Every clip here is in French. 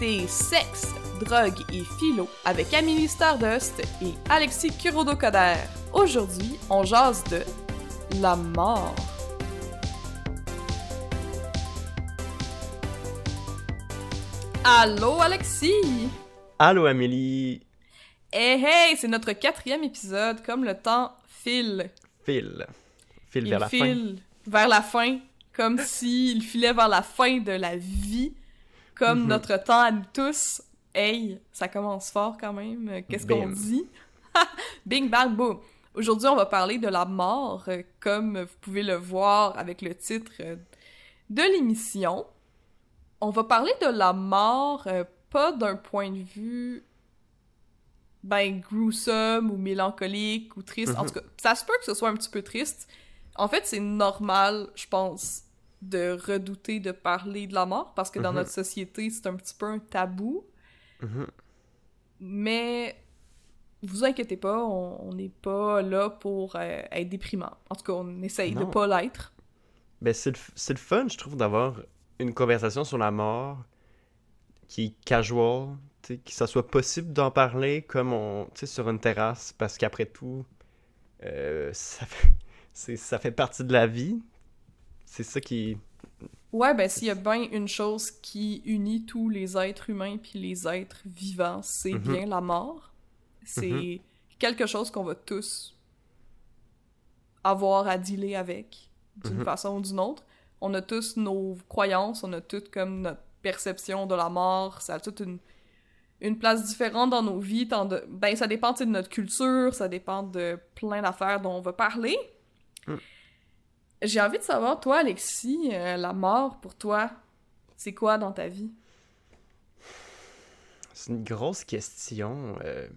écoutez Sexe, Drogue et Philo avec Amélie Stardust et Alexis Kurodo-Coder. Aujourd'hui, on jase de la mort. Allô Alexis! Allô Amélie! Hey hey, c'est notre quatrième épisode, comme le temps file. File. File vers Il la fin. file vers la fin, comme s'il filait vers la fin de la vie, comme Mhm. notre temps à nous tous. Hey, ça commence fort quand même. Euh, Qu'est-ce qu'on dit? Bing bang boom! Aujourd'hui, on va parler de la mort, euh, comme vous pouvez le voir avec le titre euh, de l'émission. On va parler de la mort, pas d'un point de vue ben gruesome ou mélancolique ou triste. En Mhm. tout cas, ça se peut que ce soit un petit peu triste. En fait, c'est normal, je pense, de redouter de parler de la mort parce que dans Mhm. notre société, c'est un petit peu un tabou. Mhm. Mais vous inquiétez pas, on n'est pas là pour euh, être déprimant. En tout cas, on essaye de Non. pas l'être. Ben, c'est le, le fun, je trouve, d'avoir une conversation sur la mort qui est casual, que ça soit possible d'en parler comme on, sur une terrasse, parce qu'après tout, euh, ça, fait, ça fait partie de la vie. C'est ça qui. Ouais, ben s'il y a bien une chose qui unit tous les êtres humains puis les êtres vivants, c'est Mhm. bien la mort. C'est quelque chose qu'on va tous avoir à dealer avec d'une Mhm. façon ou d'une autre. On a tous nos croyances, on a toutes comme notre perception de la mort, ça a toute une, une place différente dans nos vies. tant de- ben ça dépend de notre culture, ça dépend de plein d'affaires dont on va parler. J'ai envie de savoir, toi, Alexis, euh, la mort pour toi, c'est quoi dans ta vie? C'est une grosse question. euh,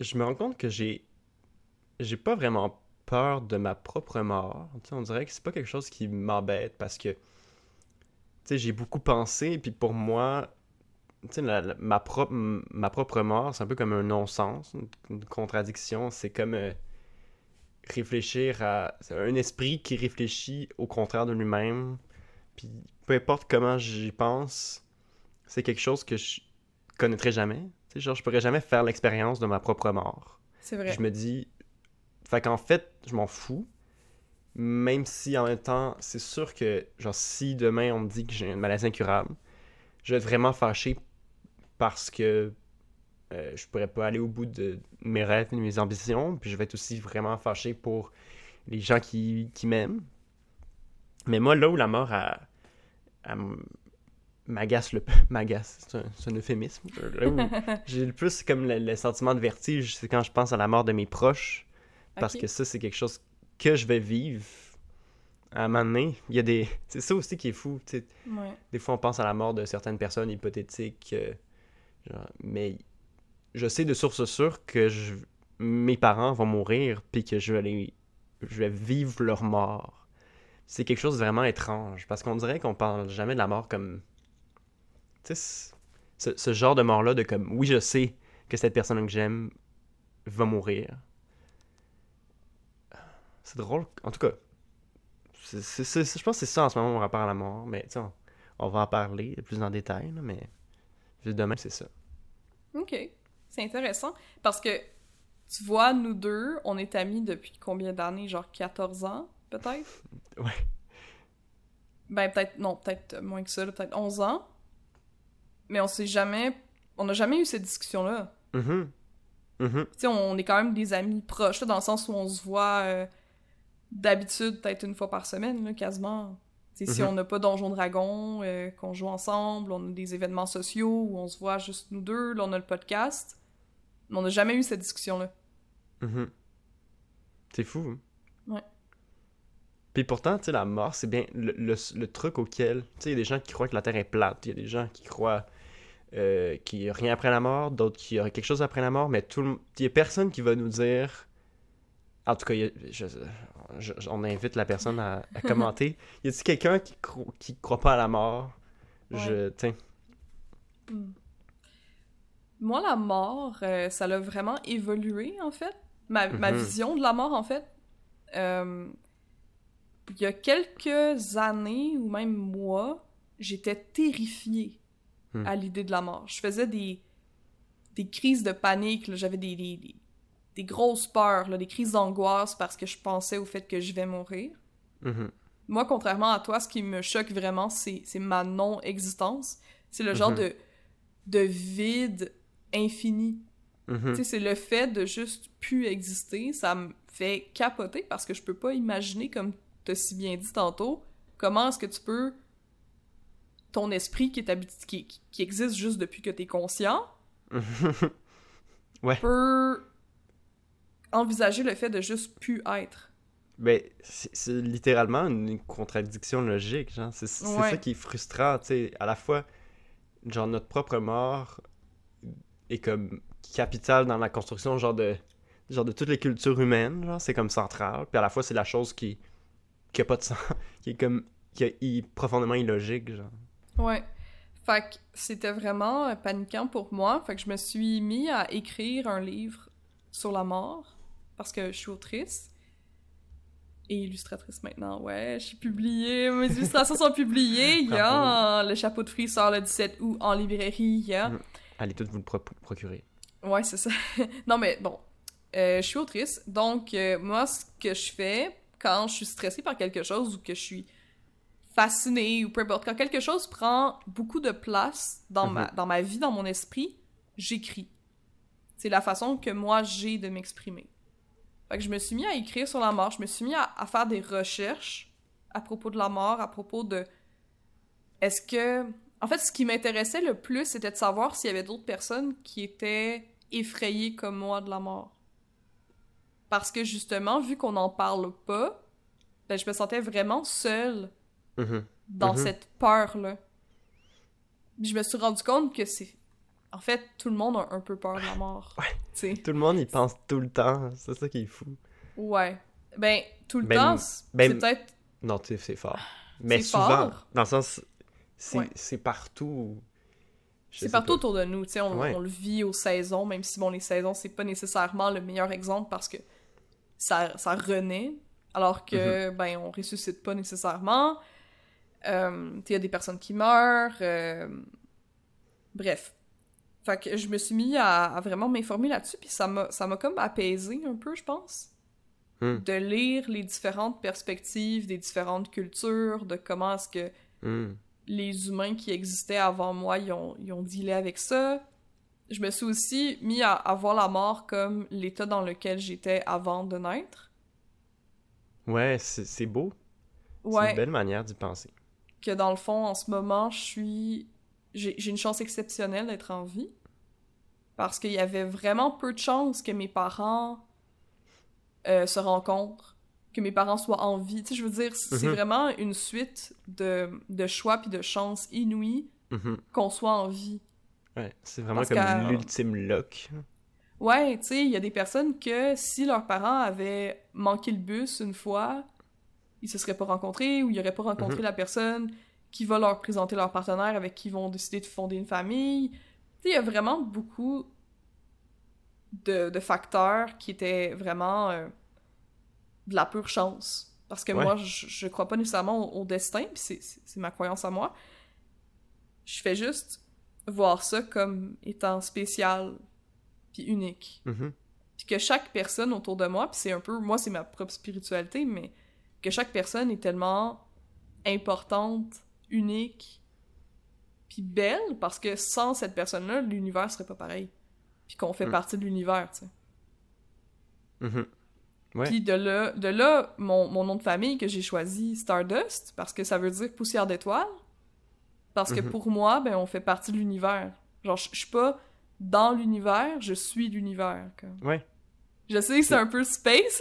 Je me rends compte que j'ai. J'ai pas vraiment peur de ma propre mort. On dirait que c'est pas quelque chose qui m'embête parce que. J'ai beaucoup pensé, puis pour moi. La- la- ma, propre, ma propre mort, c'est un peu comme un non-sens, une, une contradiction. C'est comme euh, réfléchir à. Un esprit qui réfléchit au contraire de lui-même. Puis peu importe comment j'y pense, c'est quelque chose que je connaîtrai jamais. Tu sais, genre, je pourrais jamais faire l'expérience de ma propre mort. C'est vrai. Je me dis. Fait qu'en fait, je m'en fous. Même si en même temps, c'est sûr que, genre, si demain on me dit que j'ai une maladie incurable, je vais être vraiment fâché parce que euh, je pourrais pas aller au bout de mes rêves et de mes ambitions. Puis je vais être aussi vraiment fâché pour les gens qui, qui m'aiment. Mais moi, là où la mort a, a m- m'agace le m'agace c'est un, un euphémisme Là où j'ai le plus comme le, le sentiment de vertige c'est quand je pense à la mort de mes proches parce que ça c'est quelque chose que je vais vivre à un moment donné il y a des c'est ça aussi qui est fou. Ouais. des fois on pense à la mort de certaines personnes hypothétiques euh, genre, mais je sais de source sûre que mes parents vont mourir puis que je vais vivre leur mort. C'est quelque chose de vraiment étrange parce qu'on dirait qu'on parle jamais de la mort comme tu sais ce, genre de mort là de comme oui je sais que cette personne que j'aime va mourir. C'est drôle. En tout cas je pense que c'est ça en ce moment mon rapport à la mort mais tu on, va en parler plus en détail là, mais demain c'est ça. Ok. C'est intéressant parce que tu vois, nous deux, on est amis depuis combien d'années? Genre 14 ans, peut-être? Ouais. Ben, peut-être, non, peut-être moins que ça, peut-être 11 ans. Mais on s'est jamais. On n'a jamais eu cette discussion-là. Mhm. Mhm. Tu sais, on est quand même des amis proches, là, dans le sens où on se voit euh, d'habitude peut-être une fois par semaine, là, quasiment. Si Mhm. on n'a pas Donjon Dragon, euh, qu'on joue ensemble, on a des événements sociaux où on se voit juste nous deux, là, on a le podcast. Mais on n'a jamais eu cette discussion-là. Mhm. C'est fou. hein? Ouais. Puis pourtant, tu sais, la mort, c'est bien le, le- le truc auquel. Tu sais, il y a des gens qui croient que la Terre est plate. Il y a des gens qui croient euh, qu'il n'y a rien après la mort, d'autres qu'il y aurait quelque chose après la mort, mais tout le... il n'y a personne qui va nous dire. En tout cas, il y a- je- je- on invite la personne à, à commenter. Y a-t-il quelqu'un qui, cro- qui croit pas à la mort? Je. Tiens. Hmm. Moi, la mort, euh, ça l'a vraiment évolué, en fait. Ma, ma Mhm. vision de la mort, en fait. Euh, il y a quelques années, ou même mois, j'étais terrifiée Hmm. à l'idée de la mort. Je faisais des, des crises de panique, j'avais des, des, grosses peurs, là, des crises d'angoisse parce que je pensais au fait que je vais mourir. Mhm. Moi, contrairement à toi, ce qui me choque vraiment, c'est ma non-existence. C'est le genre Mhm. de, de vide infini. Mhm. Sais, c'est le fait de juste plus exister, ça me fait capoter parce que je peux pas imaginer, comme t'as si bien dit tantôt, comment est-ce que tu peux ton esprit qui est qui, qui- existe juste depuis que t'es conscient Ouais. peut envisager le fait de juste plus être. Ben, c'est littéralement une contradiction logique, genre. C'est c'est Ouais. ça qui est frustrant, tu sais. À la fois, genre, notre propre mort est comme capitale dans la construction, genre, de genre de toutes les cultures humaines, genre. C'est comme central. Puis à la fois, c'est la chose qui, qui a pas de sens, qui est comme, qui est profondément illogique, genre. Ouais. Fait que c'était vraiment euh, paniquant pour moi. Fait que je me suis mis à écrire un livre sur la mort parce que je suis autrice et illustratrice maintenant. Ouais, je suis publiée. Mes illustrations sont publiées. Il y a le chapeau de fruits sort le 17 août en librairie. Il y a Mhm. Allez toutes vous le pro- procurer. Ouais, c'est ça. non, mais bon, euh, je suis autrice, donc euh, moi, ce que je fais quand je suis stressée par quelque chose ou que je suis fascinée ou peu importe, quand quelque chose prend beaucoup de place dans, ma, dans ma vie, dans mon esprit, j'écris. C'est la façon que moi j'ai de m'exprimer. Fait que je me suis mis à écrire sur la mort, je me suis mis à, à faire des recherches à propos de la mort, à propos de... Est-ce que... En fait, ce qui m'intéressait le plus, c'était de savoir s'il y avait d'autres personnes qui étaient effrayées comme moi de la mort. Parce que justement, vu qu'on n'en parle pas, ben, je me sentais vraiment seule Mhm. dans Mhm. cette peur-là. Je me suis rendu compte que c'est... En fait, tout le monde a un peu peur de la mort. Ouais. Tout le monde y pense tout le temps, c'est ça qui est fou. Ouais. Ben, tout le Ben, temps, c'est ben, c'est peut-être... Non, c'est fort. Mais C'est souvent, fort. dans le sens, c'est Ouais. partout. C'est partout pas. autour de nous, tu sais, on, Ouais. on le vit aux saisons, même si, bon, les saisons, c'est pas nécessairement le meilleur exemple parce que ça, ça renaît, alors que, Mm-hmm. ben, on ressuscite pas nécessairement. Euh, il y a des personnes qui meurent, euh, bref. Fait que je me suis mis à, à vraiment m'informer là-dessus, puis ça m'a ça m'a comme apaisé un peu, je pense. Hmm. De lire les différentes perspectives des différentes cultures, de comment est-ce que Hmm. Les humains qui existaient avant moi, ils ont, ils ont dealé avec ça. Je me suis aussi mis à, à voir la mort comme l'état dans lequel j'étais avant de naître. Ouais, c'est beau. C'est une Ouais, belle manière d'y penser. que dans le fond, en ce moment, je suis... J'ai j'ai une chance exceptionnelle d'être en vie. Parce qu'il y avait vraiment peu de chances que mes parents euh, se rencontrent, que mes parents soient en vie. Tu sais, je veux dire, c'est Mhm. vraiment une suite de, de choix puis de chances inouïes Mhm. qu'on soit en vie. Ouais, c'est vraiment Parce comme l'ultime lock. Ouais, tu sais, il y a des personnes que si leurs parents avaient manqué le bus une fois, ils se seraient pas rencontrés ou ils auraient pas rencontré Mhm. la personne qui va leur présenter leur partenaire avec qui ils vont décider de fonder une famille. Tu sais, il y a vraiment beaucoup de, de facteurs qui étaient vraiment euh, de la pure chance. Parce que Ouais. moi, je, je crois pas nécessairement au, au destin, puis c'est- ma croyance à moi. Je fais juste voir ça comme étant spécial puis unique. Mhm. Puis que chaque personne autour de moi, puis c'est un peu, moi c'est ma propre spiritualité, mais que chaque personne est tellement importante, unique, puis belle, parce que sans cette personne-là, l'univers serait pas pareil. Puis qu'on fait Mm. partie de l'univers, tu sais. Mhm. Ouais. Puis de là, de là mon, mon nom de famille que j'ai choisi, Stardust, parce que ça veut dire poussière d'étoile. Parce que Mhm. pour moi, ben, on fait partie de l'univers. Genre, je suis pas dans l'univers, je suis l'univers. comme. Ouais. Je sais que c'est un peu space,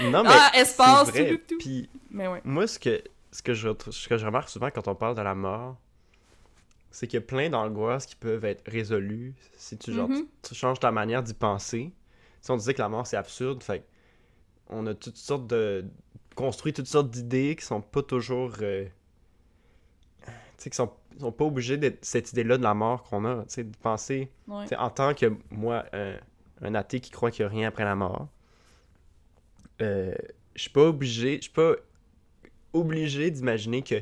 là, Non, mais Ah, espace, vrai. tout, tout, tout. Puis mais ouais. moi, ce que, ce, que je, ce que je remarque souvent quand on parle de la mort, c'est qu'il y a plein d'angoisses qui peuvent être résolues si tu, genre, Mhm. tu, tu changes ta manière d'y penser. Si on disait que la mort c'est absurde, fait on a toutes sortes de. construit toutes sortes d'idées qui sont pas toujours. euh, tu sais, qui sont, sont pas obligés d'être cette idée-là de la mort qu'on a. Tu sais, de penser. ouais. En tant que moi, un, un athée qui croit qu'il n'y a rien après la mort, euh, je suis pas obligé, je suis pas obligé d'imaginer que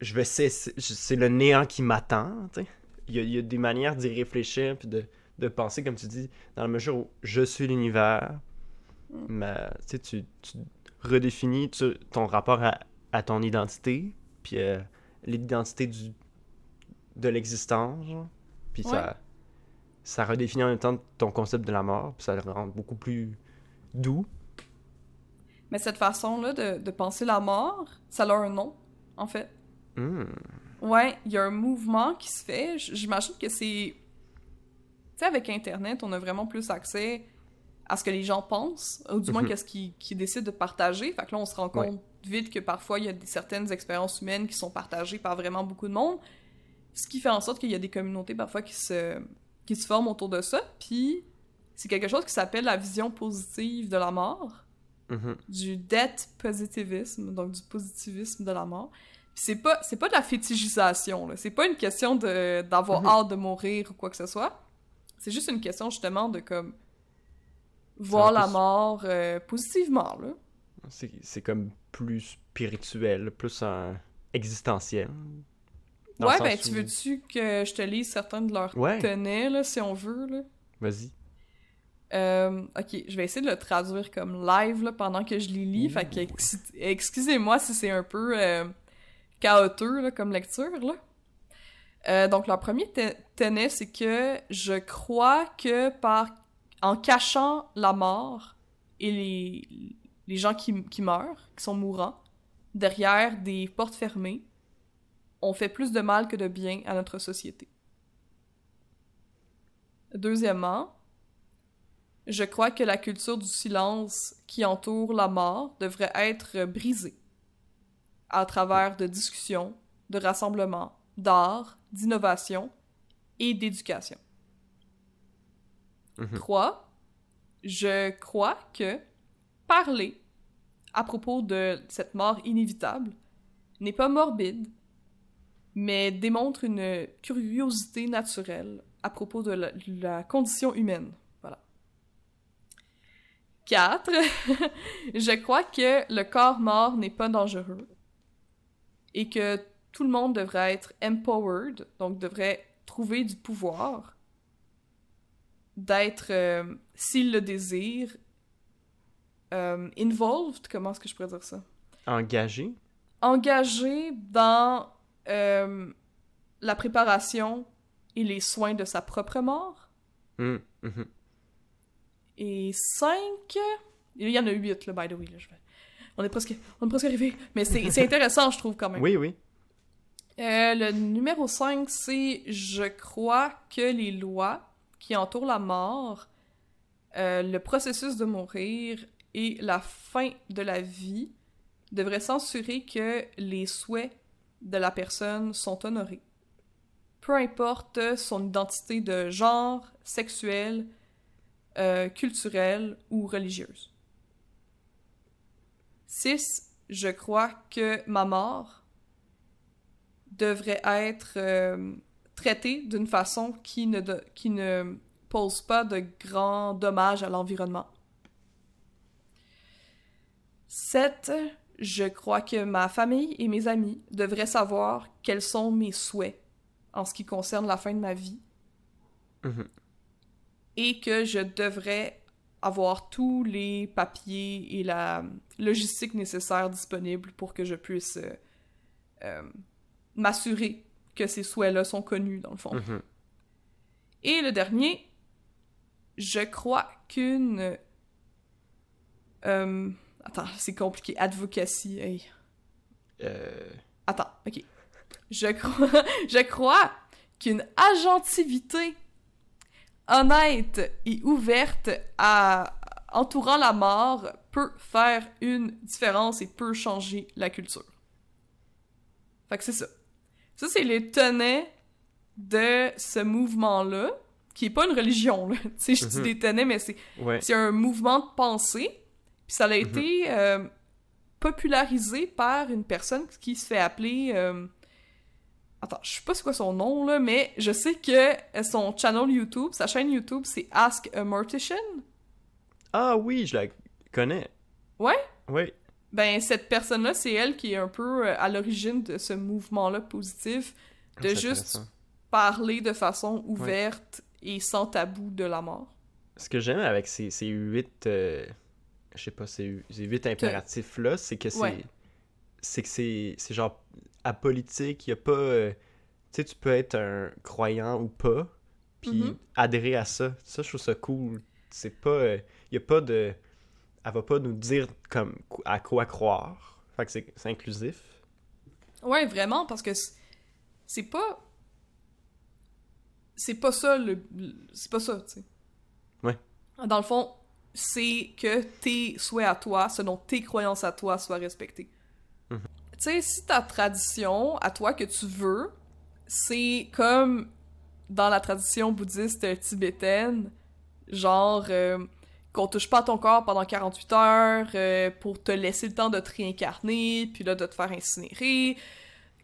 je vais cesser, c'est le néant qui m'attend, tu sais. il y, a, il y a des manières d'y réfléchir, puis de, de penser, comme tu dis, dans la mesure où je suis l'univers, Mm. mais tu redéfinis tu- ton rapport à, à ton identité, puis euh, l'identité du de l'existence, puis ça, ça redéfinit en même temps ton concept de la mort, puis ça le rend beaucoup plus doux. Mais cette façon-là de, de penser la mort, ça a un nom, en fait. Hmm. Ouais, il y a un mouvement qui se fait. J'imagine que c'est. Tu sais, avec Internet, on a vraiment plus accès à ce que les gens pensent, ou du moins Mhm. qu'à ce qu'ils qu'ils décident de partager. Fait que là, on se rend Ouais. compte vite que parfois, il y a des, certaines expériences humaines qui sont partagées par vraiment beaucoup de monde. Ce qui fait en sorte qu'il y a des communautés parfois qui se, qui se forment autour de ça. Puis, c'est quelque chose qui s'appelle la vision positive de la mort Mhm. du death positivisme, donc du positivisme de la mort. Puis c'est pas c'est pas de la fétichisation là, c'est pas une question de d'avoir Mhm. hâte de mourir ou quoi que ce soit. C'est juste une question justement de comme voir la mort euh, positivement là. C'est comme plus spirituel, plus un existentiel. Ouais, ben tu veux-tu que je te lise certains de leurs Ouais. tenets là si on veut là? Vas-y. Euh, ok, je vais essayer de le traduire comme live là, pendant que je les lis. Fait que ex- excusez-moi si c'est un peu euh, chaotique là, comme lecture. Là. Euh, donc, leur premier te- tenet, c'est que je crois que par en cachant la mort et les, gens qui, qui meurent, qui sont mourants, derrière des portes fermées, on fait plus de mal que de bien à notre société. Deuxièmement, je crois que la culture du silence qui entoure la mort devrait être brisée à travers de discussions, de rassemblements, d'art, d'innovation et d'éducation. Mhm. 3. Je crois que parler à propos de cette mort inévitable n'est pas morbide, mais démontre une curiosité naturelle à propos de la, la condition humaine. Voilà. 4. Je crois que le corps mort n'est pas dangereux et que tout le monde devrait être empowered, donc devrait trouver du pouvoir, d'être, euh, s'il le désire, euh, involved, comment est-ce que je pourrais dire ça? Engagé? engagé dans euh, la préparation et les soins de sa propre mort. Hmm, mhm. Et 5... Il y en a 8, là, by the way. Là, je vais- on, est presque... on est presque arrivé. Mais c'est c'est intéressant, je trouve, quand même. Oui, oui. Euh, le numéro 5, c'est « Je crois que les lois qui entourent la mort, euh, le processus de mourir et la fin de la vie devraient s'assurer que les souhaits de la personne sont honorés. Peu importe son identité de genre, sexuelle, euh, culturelle ou religieuse. 6. Je crois que ma mort devrait être euh, traitée d'une façon qui ne, qui ne pose pas de grands dommages à l'environnement. 7. Je crois que ma famille et mes amis devraient savoir quels sont mes souhaits en ce qui concerne la fin de ma vie Mhm. et que je devrais avoir tous les papiers et la logistique nécessaire disponible pour que je puisse euh, euh, m'assurer que ces souhaits-là sont connus, dans le fond. Mhm. Et le dernier, je crois qu'une... euh, attends, c'est compliqué. Advocacy, hey. Euh, Attends, ok. Je crois, je crois qu'une agentivité honnête et ouverte à entourant la mort peut faire une différence et peut changer la culture. Fait que c'est ça. Ça, c'est les tenets de ce mouvement-là, qui est pas une religion, là. Tu sais, je dis Mhm. des tenets, mais c'est ouais. un mouvement de pensée. Puis ça a été euh, popularisé par une personne qui se fait appeler. euh, Attends, je sais pas c'est quoi son nom là, mais je sais que son channel YouTube, sa chaîne YouTube, c'est Ask a Mortician. Ah oui, je la connais. Ouais? Oui. Ben, cette personne-là, c'est elle qui est un peu euh, à l'origine de ce mouvement-là positif, de C'est juste parler de façon ouverte et sans tabou de la mort. Ce que j'aime avec ces, ces huit, euh, je sais pas, ces, ces huit impératifs-là, c'est que c'est, Ouais. c'est que c'est, c'est genre apolitique, il y a pas, euh, tu sais, tu peux être un croyant ou pas, puis Mhm. adhérer à ça. Ça, je trouve ça cool. C'est pas, euh, il y a pas de, elle va pas nous dire comme à quoi croire. Fait que c'est, c'est inclusif. Ouais, vraiment, parce que c'est pas. C'est pas ça le. le- C'est pas ça, tu sais. Ouais. Dans le fond, c'est que tes souhaits à toi, selon tes croyances à toi, soient respectés. Mhm. Tu sais, si ta tradition à toi que tu veux, c'est comme dans la tradition bouddhiste tibétaine, genre euh, qu'on touche pas à ton corps pendant 48 heures euh, pour te laisser le temps de te réincarner, puis là de te faire incinérer,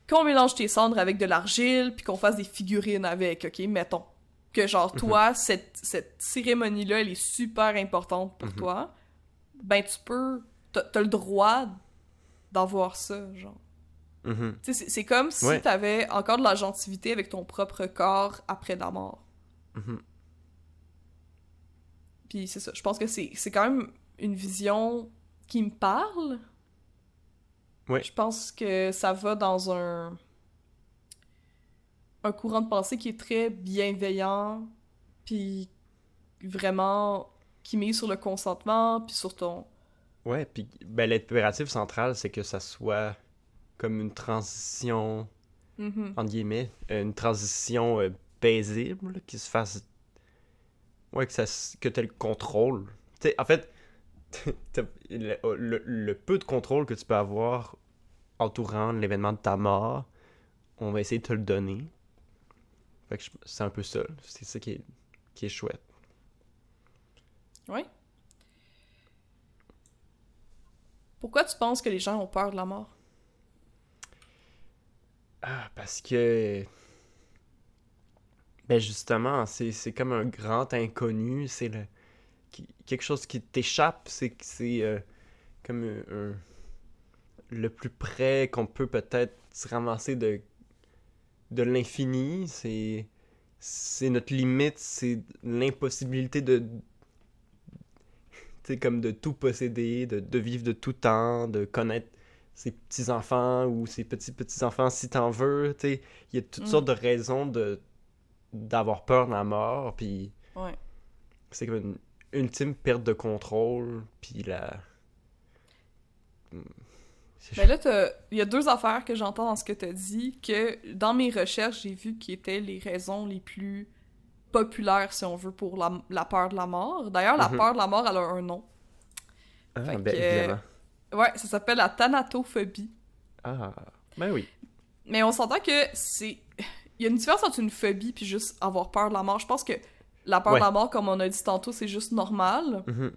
qu'on mélange tes cendres avec de l'argile, puis qu'on fasse des figurines avec, ok, mettons. Que genre toi, cette, cette cérémonie-là, elle est super importante pour Mhm. toi, ben tu peux, t'as le droit d'avoir ça, genre. Mhm. C'est- c'est comme si Ouais. t'avais encore de la gentilité avec ton propre corps après la mort. Puis c'est ça, je pense que c'est c'est quand même une vision qui me parle. Ouais. Je pense que ça va dans un un courant de pensée qui est très bienveillant, puis vraiment qui mise sur le consentement, puis sur ton Ouais, puis ben, l'impératif central, c'est que ça soit comme une transition, Mhm. entre guillemets, une transition euh, paisible, qui se fasse... Ouais, que, ça, que le contrôle. Tu sais, en fait, t'as- le, le- le peu de contrôle que tu peux avoir entourant l'événement de ta mort, on va essayer de te le donner. Fait que c'est un peu ça. C'est ça qui est, qui est chouette. Ouais. Pourquoi tu penses que les gens ont peur de la mort? Ah, parce que. Ben justement, c'est comme un grand inconnu, c'est le quelque chose qui t'échappe, c'est c'est euh, comme le plus près qu'on peut peut-être se ramasser de de l'infini, c'est c'est notre limite, c'est l'impossibilité de comme de tout posséder, de, de vivre de tout temps, de connaître ses petits-enfants ou ses petits-petits-enfants si t'en veux, tu sais. Il y a toutes Mm. sortes de raisons de d'avoir peur de la mort, puis Ouais. c'est comme une ultime perte de contrôle, puis la... Hmm. C'est Ben là, il y a deux affaires que j'entends dans ce que t'as dit, que dans mes recherches, j'ai vu qui étaient les raisons les plus populaires, si on veut, pour la, la peur de la mort. D'ailleurs, la Mhm. peur de la mort, elle a un nom. Ah, fait ben que- évidemment. Ouais, ça s'appelle la thanatophobie. Ah, ben oui. Mais on s'entend que c'est... Il y a une différence entre une phobie puis juste avoir peur de la mort. Je pense que la peur Ouais. de la mort, comme on a dit tantôt, c'est juste normal Mhm.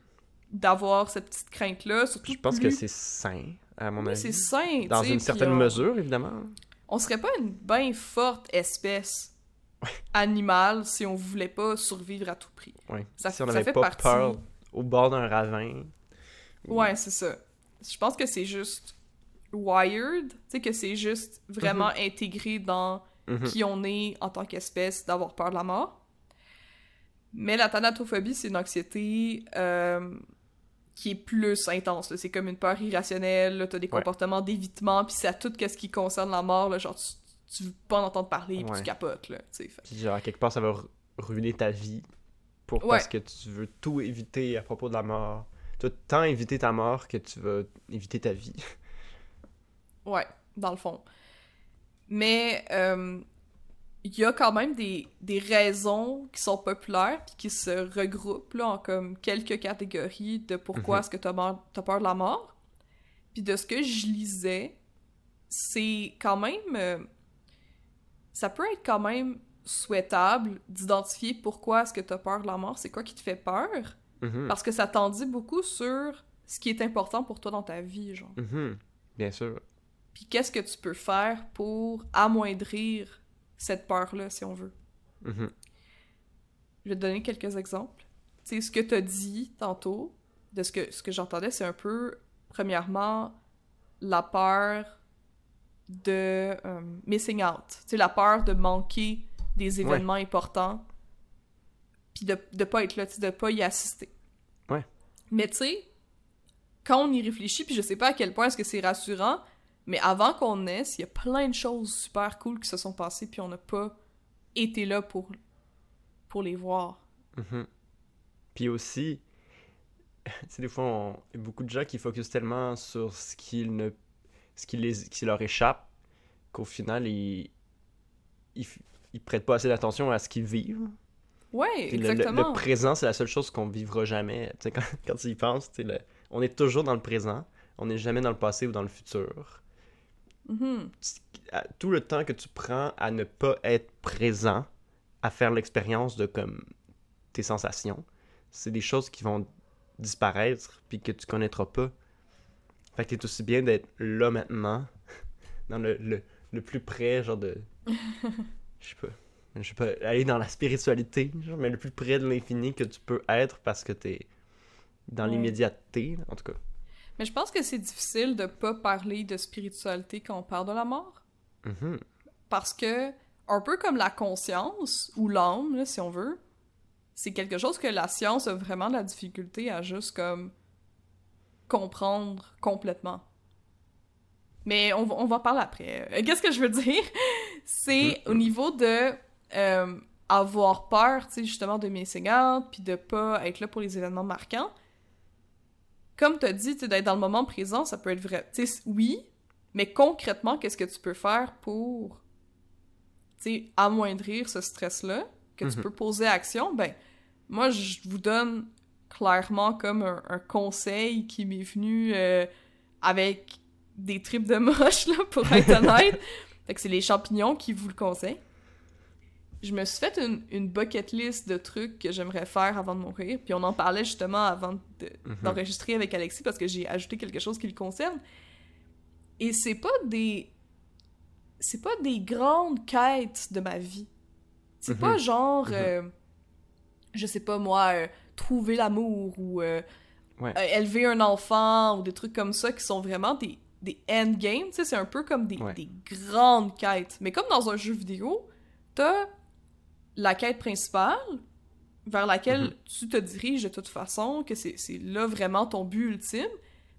d'avoir cette petite crainte-là. Je pense que plus- c'est sain, à mon Oui, avis. c'est sain, Dans une certaine on- mesure, évidemment. On serait pas une bien forte espèce animale si on voulait pas survivre à tout prix. Ouais. Ça- si on n'avait pas partie- peur au bord d'un ravin. Ouais, c'est ça. Je pense que c'est juste wired, tu sais, que c'est juste vraiment intégré dans Mhm. qui on est en tant qu'espèce d'avoir peur de la mort. Mais la thanatophobie, c'est une anxiété euh, qui est plus intense. C'est comme une peur irrationnelle, t'as des Ouais. comportements d'évitement, puis c'est à tout ce qui concerne la mort, là, genre tu, tu veux pas en entendre parler, puis Ouais. tu capotes, là. Fait- Puis genre, quelque part, ça va ru- ruiner ta vie. Pour, Ouais. Parce que tu veux tout éviter à propos de la mort. Tu tant éviter ta mort que tu vas éviter ta vie. Ouais, dans le fond. Mais euh, il y a quand même des, des raisons qui sont populaires puis qui se regroupent là, en comme quelques catégories de pourquoi Mhm. est-ce que t'as mort- t'as peur de la mort. Puis de ce que je lisais, c'est quand même... euh, ça peut être quand même souhaitable d'identifier pourquoi est-ce que t'as peur de la mort, c'est quoi qui te fait peur, Mhm. parce que ça t'en dit beaucoup sur ce qui est important pour toi dans ta vie, genre. Mhm. Bien sûr. Puis qu'est-ce que tu peux faire pour amoindrir cette peur-là, si on veut? Mhm. Je vais te donner quelques exemples. Tu sais, ce que tu as dit tantôt, de ce que, ce que j'entendais, c'est un peu, premièrement, la peur de euh, missing out. Tu sais, la peur de manquer des événements importants, puis de, de pas être là, tu sais, de pas y assister. Ouais. Mais tu sais, quand on y réfléchit, puis je sais pas à quel point est-ce que c'est rassurant, mais avant qu'on naisse, il y a plein de choses super cool qui se sont passées, puis on n'a pas été là pour, pour les voir. Mhm. Puis aussi, sais, des fois, on- il y a beaucoup de gens qui focusent tellement sur ce qu'ils ne, ce qui, les, qui leur échappe qu'au final, ils, ils, prêtent pas assez d'attention à ce qu'ils vivent. Ouais, Puis le- le, exactement. le présent, c'est la seule chose qu'on vivra jamais. Quand, quand tu y penses, le- on est toujours dans le présent. On n'est jamais dans le passé ou dans le futur. Mhm. À- Tout le temps que tu prends à ne pas être présent, à faire l'expérience de comme tes sensations, c'est des choses qui vont disparaître puis que tu connaîtras pas. Fait que t'es aussi bien d'être là maintenant, dans le, le, le plus près, genre de. Je sais pas. Je sais pas, aller dans la spiritualité, genre, mais le plus près de l'infini que tu peux être parce que t'es dans Ouais. l'immédiateté, en tout cas. Mais je pense que c'est difficile de pas parler de spiritualité quand on parle de la mort. Mhm. Parce que, un peu comme la conscience, ou l'âme, si on veut, c'est quelque chose que la science a vraiment de la difficulté à juste comme comprendre complètement. Mais on va, on va en parler après. Euh, Qu'est-ce que je veux dire? C'est au niveau de euh, avoir peur, tu sais, justement, de mes puis de pas être là pour les événements marquants. Comme t'as dit, tu sais, d'être dans le moment présent, ça peut être vrai. Oui, mais concrètement, qu'est-ce que tu peux faire pour, amoindrir ce stress-là, que tu Mhm. peux poser à action? Ben, moi, je vous donne clairement comme un, un conseil qui m'est venu euh, avec des tripes de moche, là, pour être honnête. fait que c'est les champignons qui vous le conseillent. Je me suis fait une, une bucket list de trucs que j'aimerais faire avant de mourir, puis on en parlait justement avant de- Mhm. d'enregistrer avec Alexis parce que j'ai ajouté quelque chose qui le concerne. Et c'est pas des. C'est pas des grandes quêtes de ma vie. C'est Mhm. pas genre. Mhm. euh, je sais pas moi, euh, trouver l'amour ou euh, Ouais. élever un enfant ou des trucs comme ça qui sont vraiment des, des endgames. Tu sais, c'est un peu comme des, Ouais. des grandes quêtes. Mais comme dans un jeu vidéo, t'as la quête principale vers laquelle Mhm. tu te diriges de toute façon, que c'est c'est là vraiment ton but ultime.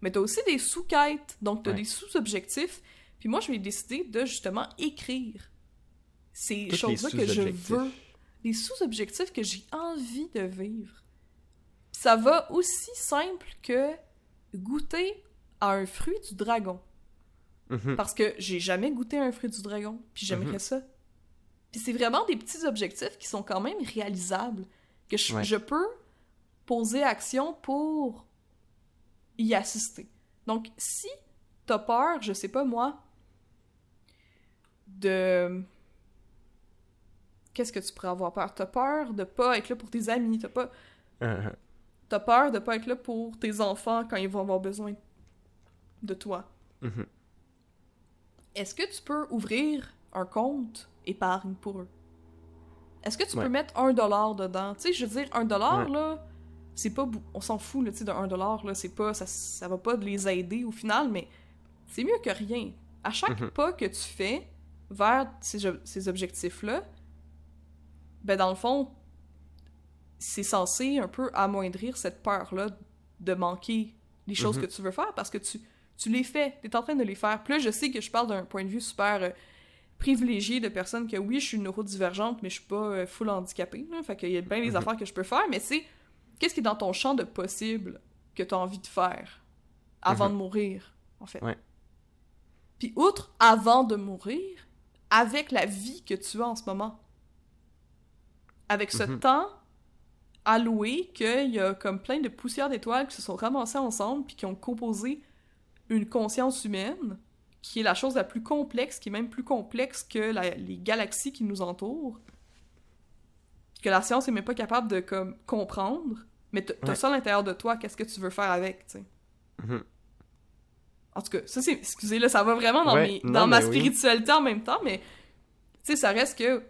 Mais t'as aussi des sous-quêtes, donc t'as Ouais. des sous-objectifs. Puis moi, je vais décider de justement écrire ces choses-là que je veux. Les sous-objectifs que j'ai envie de vivre. Ça va aussi simple que goûter à un fruit du dragon. Mhm. Parce que j'ai jamais goûté à un fruit du dragon, puis j'aimerais Mhm. ça. Puis c'est vraiment des petits objectifs qui sont quand même réalisables, que je, Ouais. je peux poser action pour y assister. Donc si t'as peur, je sais pas moi, de... Qu'est-ce que tu pourrais avoir peur? T'as peur de pas être là pour tes amis, t'as pas... Euh, T'as peur de pas être là pour tes enfants quand ils vont avoir besoin de toi. mhm. Est-ce que tu peux ouvrir un compte épargne pour eux? Est-ce que tu Ouais. peux mettre un dollar dedans? Tu sais, je veux dire, un dollar, Ouais. là, c'est pas... On s'en fout, là, tu sais, de un dollar, là, c'est pas... Ça, ça va pas les aider au final, mais c'est mieux que rien. À chaque Mhm. pas que tu fais vers ces objectifs-là, ben, dans le fond, c'est censé un peu amoindrir cette peur-là de manquer les choses Mhm. que tu veux faire parce que tu, tu les fais, tu es en train de les faire. Puis là, je sais que je parle d'un point de vue super euh, privilégié de personnes que oui, je suis neurodivergente, mais je suis pas euh, full handicapée. Là, fait qu'il y a bien des affaires que je peux faire, mais c'est qu'est-ce qui est dans ton champ de possible que tu as envie de faire avant Mhm. de mourir, en fait? Ouais. Puis outre avant de mourir, avec la vie que tu as en ce moment. Avec ce Mhm. temps alloué qu'il y a comme plein de poussières d'étoiles qui se sont ramassées ensemble puis qui ont composé une conscience humaine qui est la chose la plus complexe, qui est même plus complexe que la- les galaxies qui nous entourent, que la science est même pas capable de comme comprendre, mais t'as Ouais. ça à l'intérieur de toi, qu'est-ce que tu veux faire avec, tu sais? Mhm. En tout cas, ça c'est. Excusez, là, ça va vraiment dans, Ouais, mes- non, dans ma oui. spiritualité en même temps, mais. Tu sais, ça reste que.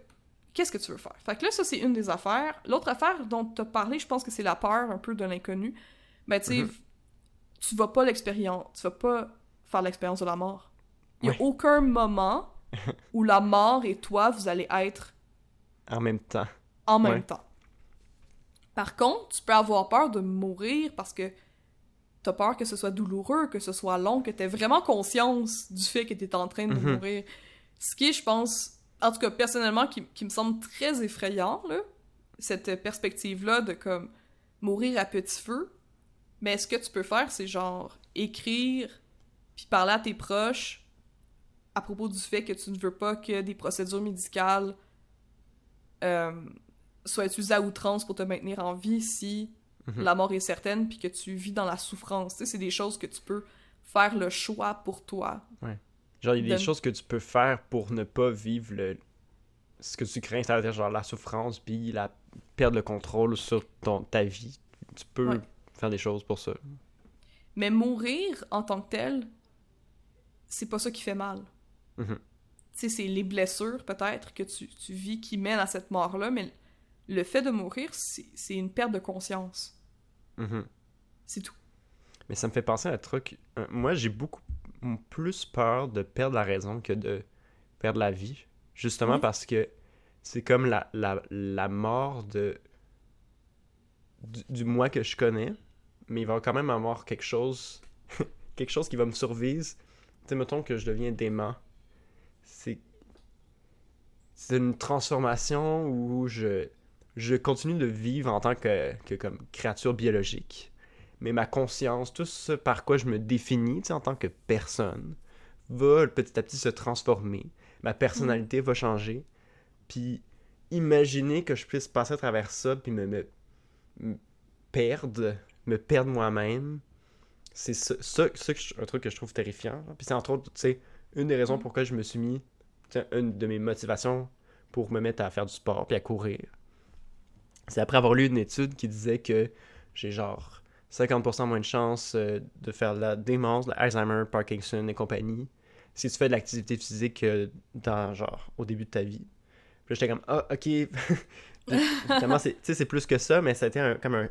Qu'est-ce que tu veux faire? Fait que là, ça, c'est une des affaires. L'autre affaire dont tu as parlé, je pense que c'est la peur un peu de l'inconnu. Ben, tu sais, Mhm. tu vas pas l'expérience. Tu vas pas faire l'expérience de la mort. Il y a Ouais. aucun moment où la mort et toi, vous allez être En même temps. En même Ouais. temps. Par contre, tu peux avoir peur de mourir parce que t'as peur que ce soit douloureux, que ce soit long, que t'aies vraiment conscience du fait que t'es en train de Mhm. mourir. Ce qui je pense, en tout cas personnellement, qui, qui me semble très effrayant, là, cette perspective-là de comme mourir à petit feu. Mais ce que tu peux faire, c'est genre écrire, puis parler à tes proches à propos du fait que tu ne veux pas que des procédures médicales euh, soient utilisées à outrance pour te maintenir en vie si Mhm. la mort est certaine puis que tu vis dans la souffrance. Tu sais, c'est des choses que tu peux faire le choix pour toi. Genre, il y a des de- choses que tu peux faire pour ne pas vivre le... ce que tu crains, c'est-à-dire genre la souffrance, puis la perdre le contrôle sur ton, ta vie. Tu peux Ouais. faire des choses pour ça. Mais mourir en tant que tel, c'est pas ça qui fait mal. Mhm. Tu sais, c'est les blessures peut-être que tu, tu vis qui mènent à cette mort-là, mais le fait de mourir, c'est c'est une perte de conscience. Mhm. C'est tout. Mais ça me fait penser à un truc. euh, Moi, j'ai beaucoup plus peur de perdre la raison que de perdre la vie. Justement Oui. parce que c'est comme la, la, la mort de du, du moi que je connais, mais il va quand même avoir quelque chose quelque chose qui va me survivre. Tu sais, mettons que je deviens dément. C'est une transformation où je continue de vivre en tant que, que comme créature biologique mais ma conscience, tout ce par quoi je me définis en tant que personne, va petit à petit se transformer. Ma personnalité va changer. Puis imaginer que je puisse passer à travers ça, puis me, perdre, me perdre moi-même, c'est ça, un truc que je trouve terrifiant. Puis c'est entre autres, tu sais, une des raisons Mm. pourquoi je me suis mis, une de mes motivations pour me mettre à faire du sport puis à courir. C'est après avoir lu une étude qui disait que j'ai genre 50% moins de chances euh, de faire de la démence, de Alzheimer, Parkinson et compagnie si tu fais de l'activité physique euh, dans genre au début de ta vie. Puis j'étais comme ah ok. C'est tu sais c'est plus que ça mais ça a été un- comme un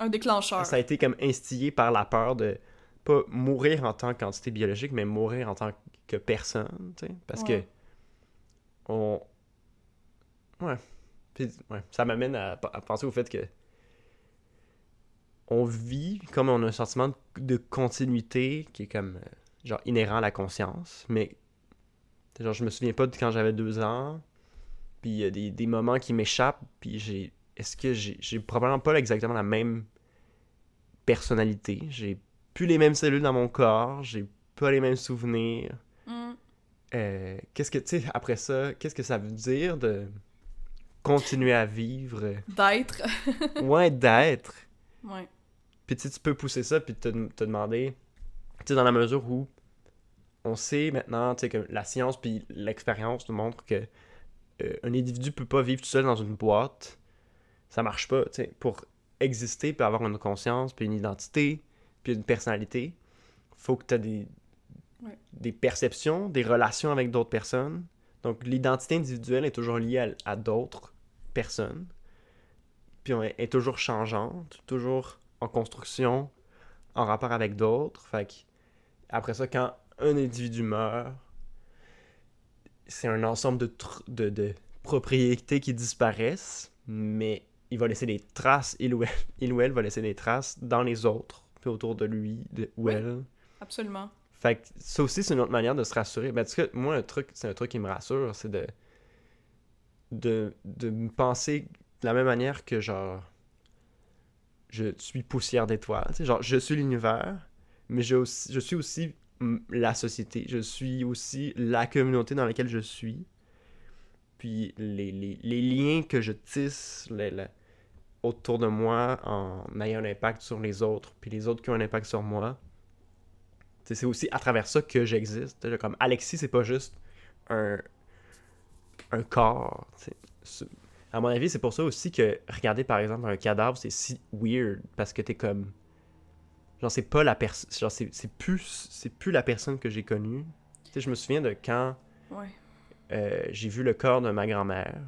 Un déclencheur. ça a été comme instillé par la peur de pas mourir en tant qu'entité biologique mais mourir en tant que personne, tu sais parce Ouais. que on ouais. Puis, ouais, ça m'amène à, à penser au fait que on vit comme on a un sentiment de, continuité qui est comme euh, genre inhérent à la conscience, mais genre je me souviens pas de quand j'avais deux ans, puis il y a des, des moments qui m'échappent, puis j'ai est-ce que j'ai j'ai probablement pas exactement la même personnalité, j'ai plus les mêmes cellules dans mon corps, j'ai pas les mêmes souvenirs. Mm. Euh, qu'est-ce que tu sais après ça, qu'est-ce que ça veut dire de continuer à vivre, D'être. ouais d'être. ouais. Puis tu sais, tu peux pousser ça puis te, te demander, tu sais, dans la mesure où on sait maintenant, tu sais, que la science puis l'expérience nous montrent que euh, un individu peut pas vivre tout seul dans une boîte. Ça marche pas, tu sais. Pour exister puis avoir une conscience puis une identité puis une personnalité, faut que tu aies des, Ouais. des perceptions, des relations avec d'autres personnes. Donc l'identité individuelle est toujours liée à, à d'autres personnes. Puis on est, est toujours changeante, toujours en construction, en rapport avec d'autres. Fait que, après ça, quand un individu meurt, c'est un ensemble de, de, de propriétés qui disparaissent, mais il va laisser des traces, il ou elle, il ou elle va laisser des traces dans les autres, puis autour de lui de, ou Oui. elle. Absolument. Fait que ça aussi, c'est une autre manière de se rassurer. Ben, cas, moi, un truc, c'est un truc qui me rassure, c'est de, de, de me penser de la même manière que, genre, je suis poussière d'étoiles. Tu sais, genre, je suis l'univers, mais je, aussi, je suis aussi la société. Je suis aussi la communauté dans laquelle je suis. Puis les, les, les liens que je tisse les- autour de moi en ayant un impact sur les autres, puis les autres qui ont un impact sur moi. C'est aussi à travers ça que j'existe. Comme Alexis, c'est pas juste un, un corps. À mon avis, c'est pour ça aussi que regarder par exemple un cadavre, c'est si weird parce que t'es comme. Genre, c'est pas la personne. C'est c'est plus, c'est plus la personne que j'ai connue. Tu sais, je me souviens de quand Ouais. euh, j'ai vu le corps de ma grand-mère.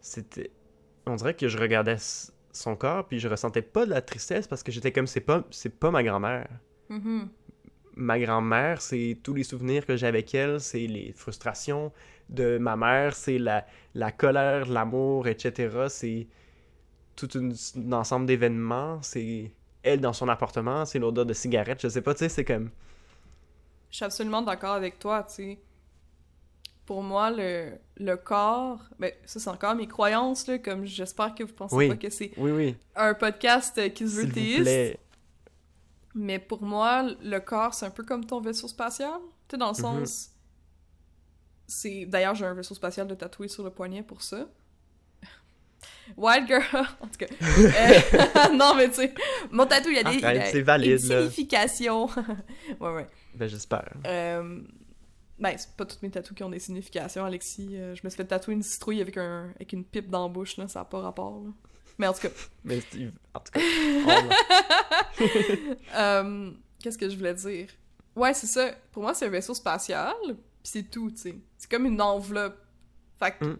C'était. On dirait que je regardais son corps, puis je ressentais pas de la tristesse parce que j'étais comme, c'est pas, c'est pas ma grand-mère. Mhm. ma grand-mère, c'est tous les souvenirs que j'ai avec elle, c'est les frustrations de ma mère, c'est la, la colère, l'amour, etc. C'est tout une- un ensemble d'événements. C'est elle dans son appartement, c'est l'odeur de cigarette, je sais pas, tu sais, c'est comme... Je suis absolument d'accord avec toi, tu sais. Pour moi, le, le corps, ben, ça c'est encore mes croyances, là, comme j'espère que vous pensez Oui. pas que c'est Oui, oui, un podcast euh, qui se veut théiste. Mais pour moi, le corps, c'est un peu comme ton vaisseau spatial. Tu sais, dans le Mhm. sens. C'est. D'ailleurs, j'ai un vaisseau spatial de tatoué sur le poignet pour ça. Wild Girl, en tout cas. Euh, non, mais tu sais, mon tatou, il y a des. il y a Arrête, c'est une valide, là. signification. ouais, ouais. Ben, j'espère. Euh, Ben, c'est pas toutes mes tatous qui ont des significations, Alexis. Euh, je me suis fait tatouer une citrouille avec, un... avec une pipe dans la bouche, là. Ça n'a pas rapport, là. Mais en tout cas. Mais en tout cas, on- Euh, Qu'est-ce que je voulais dire? Ouais, c'est ça. Pour moi, c'est un vaisseau spatial, puis c'est tout, tu sais. C'est comme une enveloppe. Fait que Mm.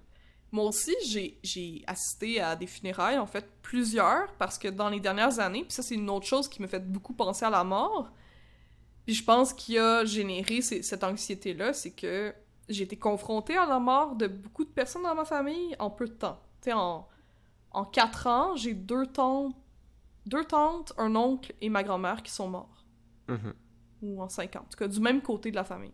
moi aussi, j'ai- j'ai assisté à des funérailles, en fait, plusieurs, parce que dans les dernières années, puis ça, c'est une autre chose qui me fait beaucoup penser à la mort, puis je pense qui a généré cette anxiété-là, c'est que j'ai été confrontée à la mort de beaucoup de personnes dans ma famille en peu de temps. Tu sais, en, en quatre ans, j'ai deux tantes, deux tantes, un oncle et ma grand-mère qui sont morts. Mhm. Ou en cinq ans. En tout cas, du même côté de la famille.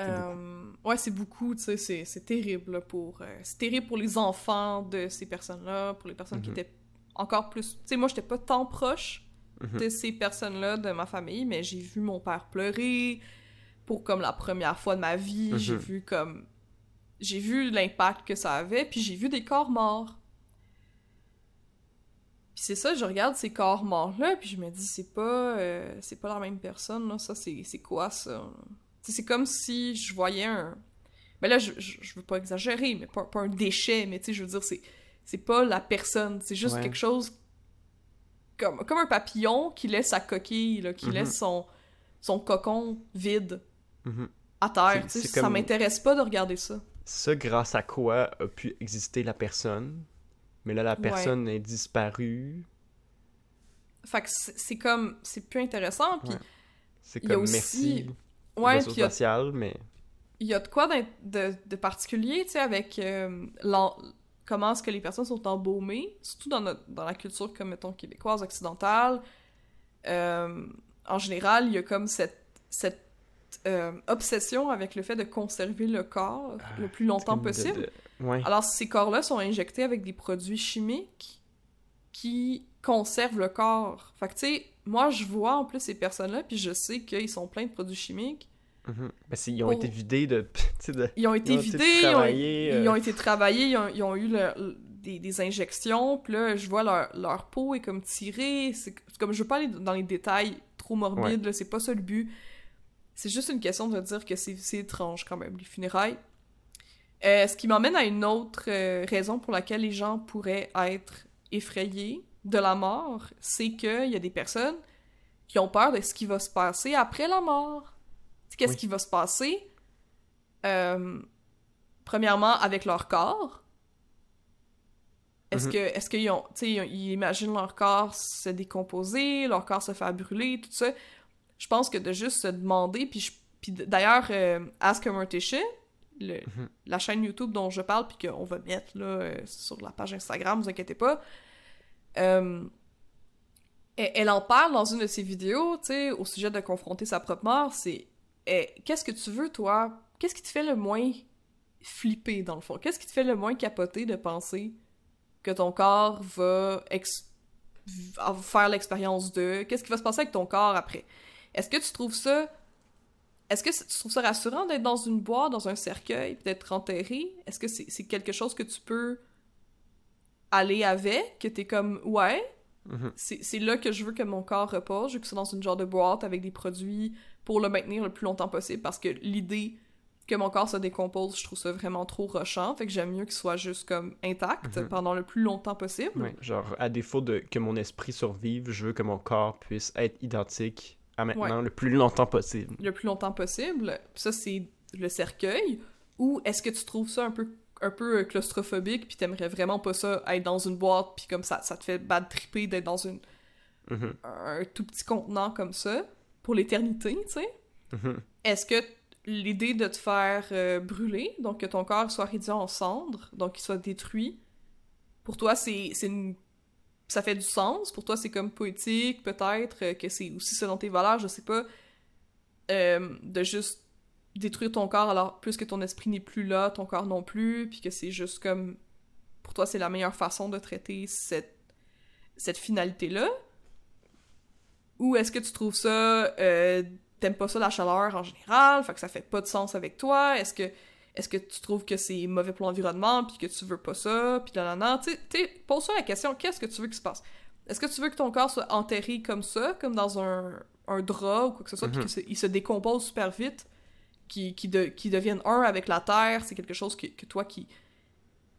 Euh, ouais, c'est beaucoup, tu sais, c'est- terrible là, pour... euh, c'est terrible pour les enfants de ces personnes-là, pour les personnes qui Mhm. étaient encore plus... Tu sais, moi, j'étais pas tant proche Mhm. de ces personnes-là de ma famille, mais j'ai vu mon père pleurer pour comme la première fois de ma vie. J'ai Mhm. vu comme... J'ai vu l'impact que ça avait, puis j'ai vu des corps morts. Puis c'est ça, je regarde ces corps morts-là, puis je me dis, c'est pas... euh, c'est pas la même personne, là. Ça, c'est c'est quoi, ça? C'est comme si je voyais un... Mais là, je, je, je veux pas exagérer, mais pas, pas un déchet, mais tu sais, je veux dire, c'est... C'est pas la personne, c'est juste Ouais. quelque chose comme, comme un papillon qui laisse sa coquille, là, qui Mhm. laisse son, son cocon vide Mhm. à terre. Ça comme- m'intéresse pas de regarder ça. Ça, grâce à quoi a pu exister la personne? Mais là, la Ouais. personne est disparue. Fait que c'est comme... C'est plus intéressant, puis... Ouais. C'est Il y a comme aussi- merci, Ouais, y a mais... il y a de quoi de, de particulier, tu sais, avec euh, comment est-ce que les personnes sont embaumées, surtout dans, notre, dans la culture, comme, mettons, québécoise, occidentale. Euh, en général, il y a comme cette, cette euh, obsession avec le fait de conserver le corps le plus longtemps de- possible. de- Ouais. Alors, ces corps-là sont injectés avec des produits chimiques qui conservent le corps. Fait que, tu sais, moi, je vois en plus ces personnes-là, puis je sais qu'ils sont pleins de produits chimiques. Mhm. Ben, c'est- ils ont Pour- été vidés de... de... Ils ont été Ils ont été vidés, ils ont, travaillés, ils ont euh. été travaillés, ils ont, ils ont eu le- le- des, des injections, puis là, je vois leur, leur peau est comme tirée, c'est comme, je veux pas aller dans les détails trop morbides, là, c'est pas ça le but. C'est juste une question de dire que c'est étrange quand même, les funérailles. Euh, ce qui m'emmène à une autre euh, raison pour laquelle les gens pourraient être effrayés de la mort, c'est qu'il y a des personnes qui ont peur de ce qui va se passer après la mort. Qu'est-ce Oui. qui va se passer? Euh, premièrement, avec leur corps. Est-ce Mhm. que est-ce qu'ils ont tu sais ils, imaginent leur corps se décomposer, leur corps se faire brûler, tout ça. Je pense que de juste se demander puis d'ailleurs euh, Ask a Mortician, le- Mhm. la chaîne YouTube dont je parle puis qu'on va mettre là euh, sur la page Instagram, vous inquiétez pas. Euh, elle, elle en parle dans une de ses vidéos, tu sais, au sujet de confronter sa propre mort, c'est eh, qu'est-ce que tu veux toi? Qu'est-ce qui te fait le moins flipper dans le fond? Qu'est-ce qui te fait le moins capoter de penser que ton corps va faire l'expérience de? Qu'est-ce qui va se passer avec ton corps après? Est-ce que tu trouves ça est-ce que tu trouves ça rassurant d'être dans une boîte, dans un cercueil, d'être enterré? Est-ce que c'est quelque chose que tu peux aller avec, que t'es comme, ouais, Mhm. c'est là que je veux que mon corps repose, je veux que c'est dans une genre de boîte avec des produits pour le maintenir le plus longtemps possible, parce que l'idée que mon corps se décompose, je trouve ça vraiment trop rushant, fait que j'aime mieux qu'il soit juste comme intact Mhm. pendant le plus longtemps possible. Genre, à défaut de que mon esprit survive, je veux que mon corps puisse être identique à maintenant le plus longtemps possible. le plus longtemps possible. Ça, c'est le cercueil. Ou est-ce que tu trouves ça un peu, un peu euh, claustrophobique, puis t'aimerais vraiment pas ça, être dans une boîte, puis comme ça, ça te fait bad tripper d'être dans une, Mhm. un tout petit contenant comme ça, pour l'éternité, tu sais, Mhm. est-ce que l'idée de te faire euh, brûler, donc que ton corps soit réduit en cendres, donc qu'il soit détruit, pour toi, c'est une... ça fait du sens? Pour toi, c'est comme poétique, peut-être, euh, que c'est aussi selon tes valeurs, je sais pas, euh, de juste détruire ton corps alors plus que ton esprit n'est plus là, ton corps non plus, puis que c'est juste comme... Pour toi, c'est la meilleure façon de traiter cette, cette finalité-là? Ou est-ce que tu trouves ça... T'aimes pas ça la chaleur en général, fait que ça fait pas de sens avec toi? Est-ce que est-ce que tu trouves que c'est mauvais pour l'environnement, puis que tu veux pas ça, puis là, là, là, tu sais, pose-toi la question, qu'est-ce que tu veux qu'il se passe? Est-ce que tu veux que ton corps soit enterré comme ça, comme dans un, un drap ou quoi que ce soit, puis Mhm. qu'il se décompose super vite, qu'il qui de, devienne un avec la terre, c'est quelque chose que, que toi qui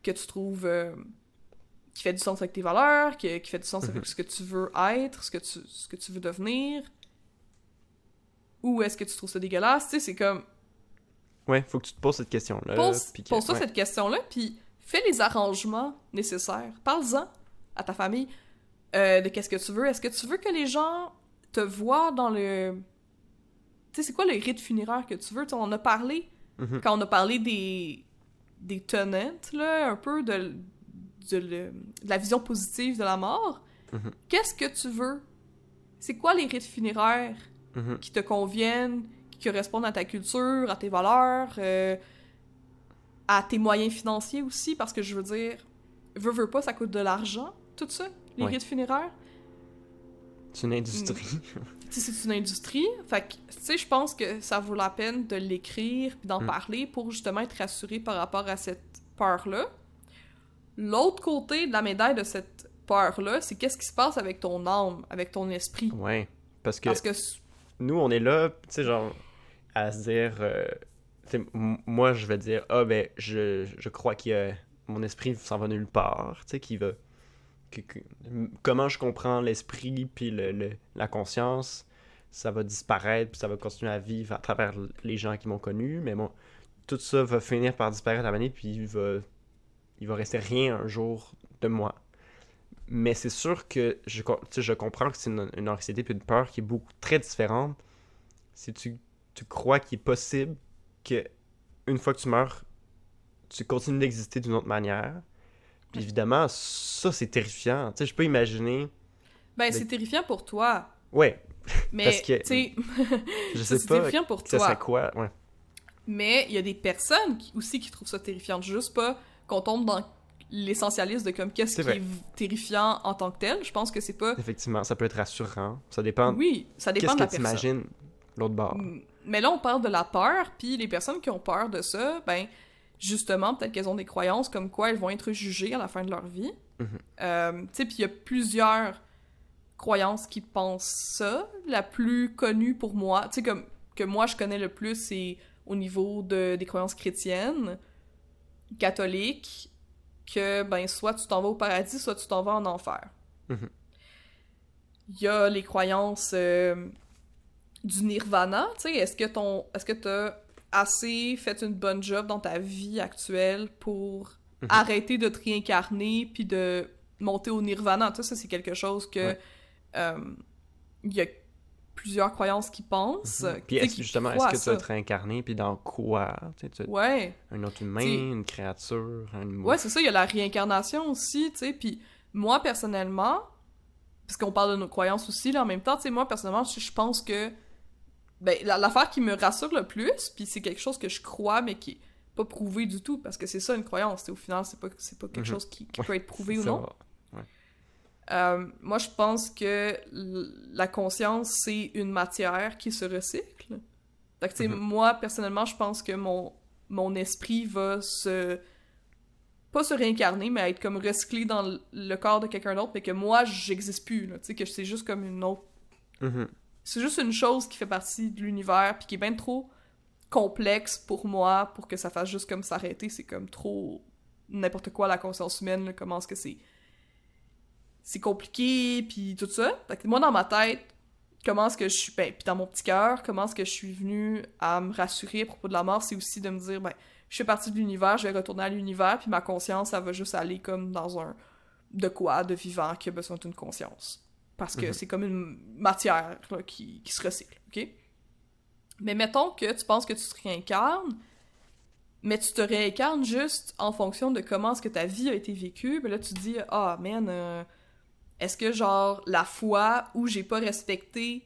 que tu trouves euh, qui fait du sens avec tes valeurs, qui, qui fait du sens avec Mhm. ce que tu veux être, ce que tu, ce que tu veux devenir? Ou est-ce que tu trouves ça dégueulasse? Tu sais, c'est comme Ouais, faut que tu te poses cette question-là. Pose, puis que- pose-toi ouais. cette question-là, puis fais les arrangements nécessaires. Parle-en à ta famille euh, de qu'est-ce que tu veux. Est-ce que tu veux que les gens te voient dans le... Tu sais, c'est quoi le rite funéraire que tu veux? On a parlé Mhm. quand on a parlé des, des tenants, là, un peu de, de, le- de la vision positive de la mort. Mhm. Qu'est-ce que tu veux? C'est quoi les rites funéraires Mhm. qui te conviennent, qui correspondent à ta culture, à tes valeurs, euh, à tes moyens financiers aussi, parce que je veux dire, veux, veux pas, ça coûte de l'argent, tout ça, les Ouais. rites funéraires. C'est une industrie. Sais, c'est une industrie, fait que, tu sais, je pense que ça vaut la peine de l'écrire puis d'en Mm. parler pour justement être rassuré par rapport à cette peur-là. L'autre côté de la médaille de cette peur-là, c'est qu'est-ce qui se passe avec ton âme, avec ton esprit? ouais. Parce que Parce que nous, on est là, tu sais, genre, à se dire. euh, moi, je vais dire, ah, ben, je, je crois que mon esprit s'en va nulle part, tu sais, qui va. comment je comprends l'esprit puis le, la conscience, ça va disparaître puis ça va continuer à vivre à travers les gens qui m'ont connu, mais bon, tout ça va finir par disparaître à donné, puis il va, il va rester rien un jour de moi. Mais c'est sûr que je, je comprends que c'est une, une anxiété puis une peur qui est beaucoup très différente. Si tu, tu crois qu'il est possible que une fois que tu meurs, tu continues d'exister d'une autre manière. Puis évidemment, ça c'est terrifiant. Tu sais, je peux imaginer. ben, c'est terrifiant pour toi, Ouais, mais, Parce que- tu sais, je c'est sais pas. terrifiant pour Ça toi. serait quoi Ouais. Mais il y a des personnes qui, aussi qui trouvent ça terrifiant. Juste pas qu'on tombe dans l'essentialisme de comme qu'est-ce qui vrai. est terrifiant en tant que tel. Je pense que c'est pas. Effectivement, ça peut être rassurant. Ça dépend. Oui, ça dépend de la que personne. imagines l'autre bord Mm, Mais là, on parle de la peur, puis les personnes qui ont peur de ça, ben, justement, peut-être qu'elles ont des croyances comme quoi elles vont être jugées à la fin de leur vie. Mhm. Euh, tu sais, puis il y a plusieurs croyances qui pensent ça. La plus connue pour moi, tu sais, comme que moi je connais le plus, c'est au niveau de, des croyances chrétiennes, catholiques, que, ben, soit tu t'en vas au paradis, soit tu t'en vas en enfer. Mhm. Il y a les croyances euh, du nirvana, tu sais, est-ce que ton est-ce que t'as assez fait une bonne job dans ta vie actuelle pour Mhm. arrêter de te réincarner puis de monter au nirvana, tu sais, ça c'est quelque chose que Ouais. euh, il y a plusieurs croyances qui pensent. Tu Puis est-ce, justement, est-ce que tu vas ça. être réincarné, puis dans quoi Ouais. Un autre humain, T'sais- une créature, un Ouais, c'est ça, il y a la réincarnation aussi, tu sais, puis moi, personnellement, parce qu'on parle de nos croyances aussi, là, en même temps, tu sais, moi, personnellement, je, pense que, ben, la- l'affaire qui me rassure le plus, puis c'est quelque chose que je crois, mais qui est pas prouvé du tout, parce que c'est ça, une croyance, au final, c'est pas, c'est pas quelque Mhm. chose qui, qui Ouais, peut être prouvé ou non. va. Euh, moi, je pense que la conscience, c'est une matière qui se recycle. Tu sais, Mhm. moi, personnellement, je pense que mon, mon esprit va se... Pas se réincarner, mais être comme recyclé dans le- corps de quelqu'un d'autre, mais que moi, j'existe plus. Tu sais, que c'est juste comme une autre... Mhm. C'est juste une chose qui fait partie de l'univers, puis qui est bien trop complexe pour moi, pour que ça fasse juste comme s'arrêter. C'est comme trop... N'importe quoi, la conscience humaine, là, comment est-ce que c'est c'est compliqué, puis tout ça. Fait que moi, dans ma tête, comment est-ce que je suis... Ben, puis dans mon petit cœur, comment est-ce que je suis venue à me rassurer à propos de la mort, c'est aussi de me dire, ben, je fais partie de l'univers, je vais retourner à l'univers, puis ma conscience, ça va juste aller comme dans un... De quoi? De vivant qui a besoin d'une conscience. Parce que Mhm. c'est comme une matière là, qui, qui se recycle, ok? Mais mettons que tu penses que tu te réincarnes, mais tu te réincarnes juste en fonction de comment est-ce que ta vie a été vécue. Ben là, tu te dis, ah, man, euh, est-ce que, genre, la fois où j'ai pas respecté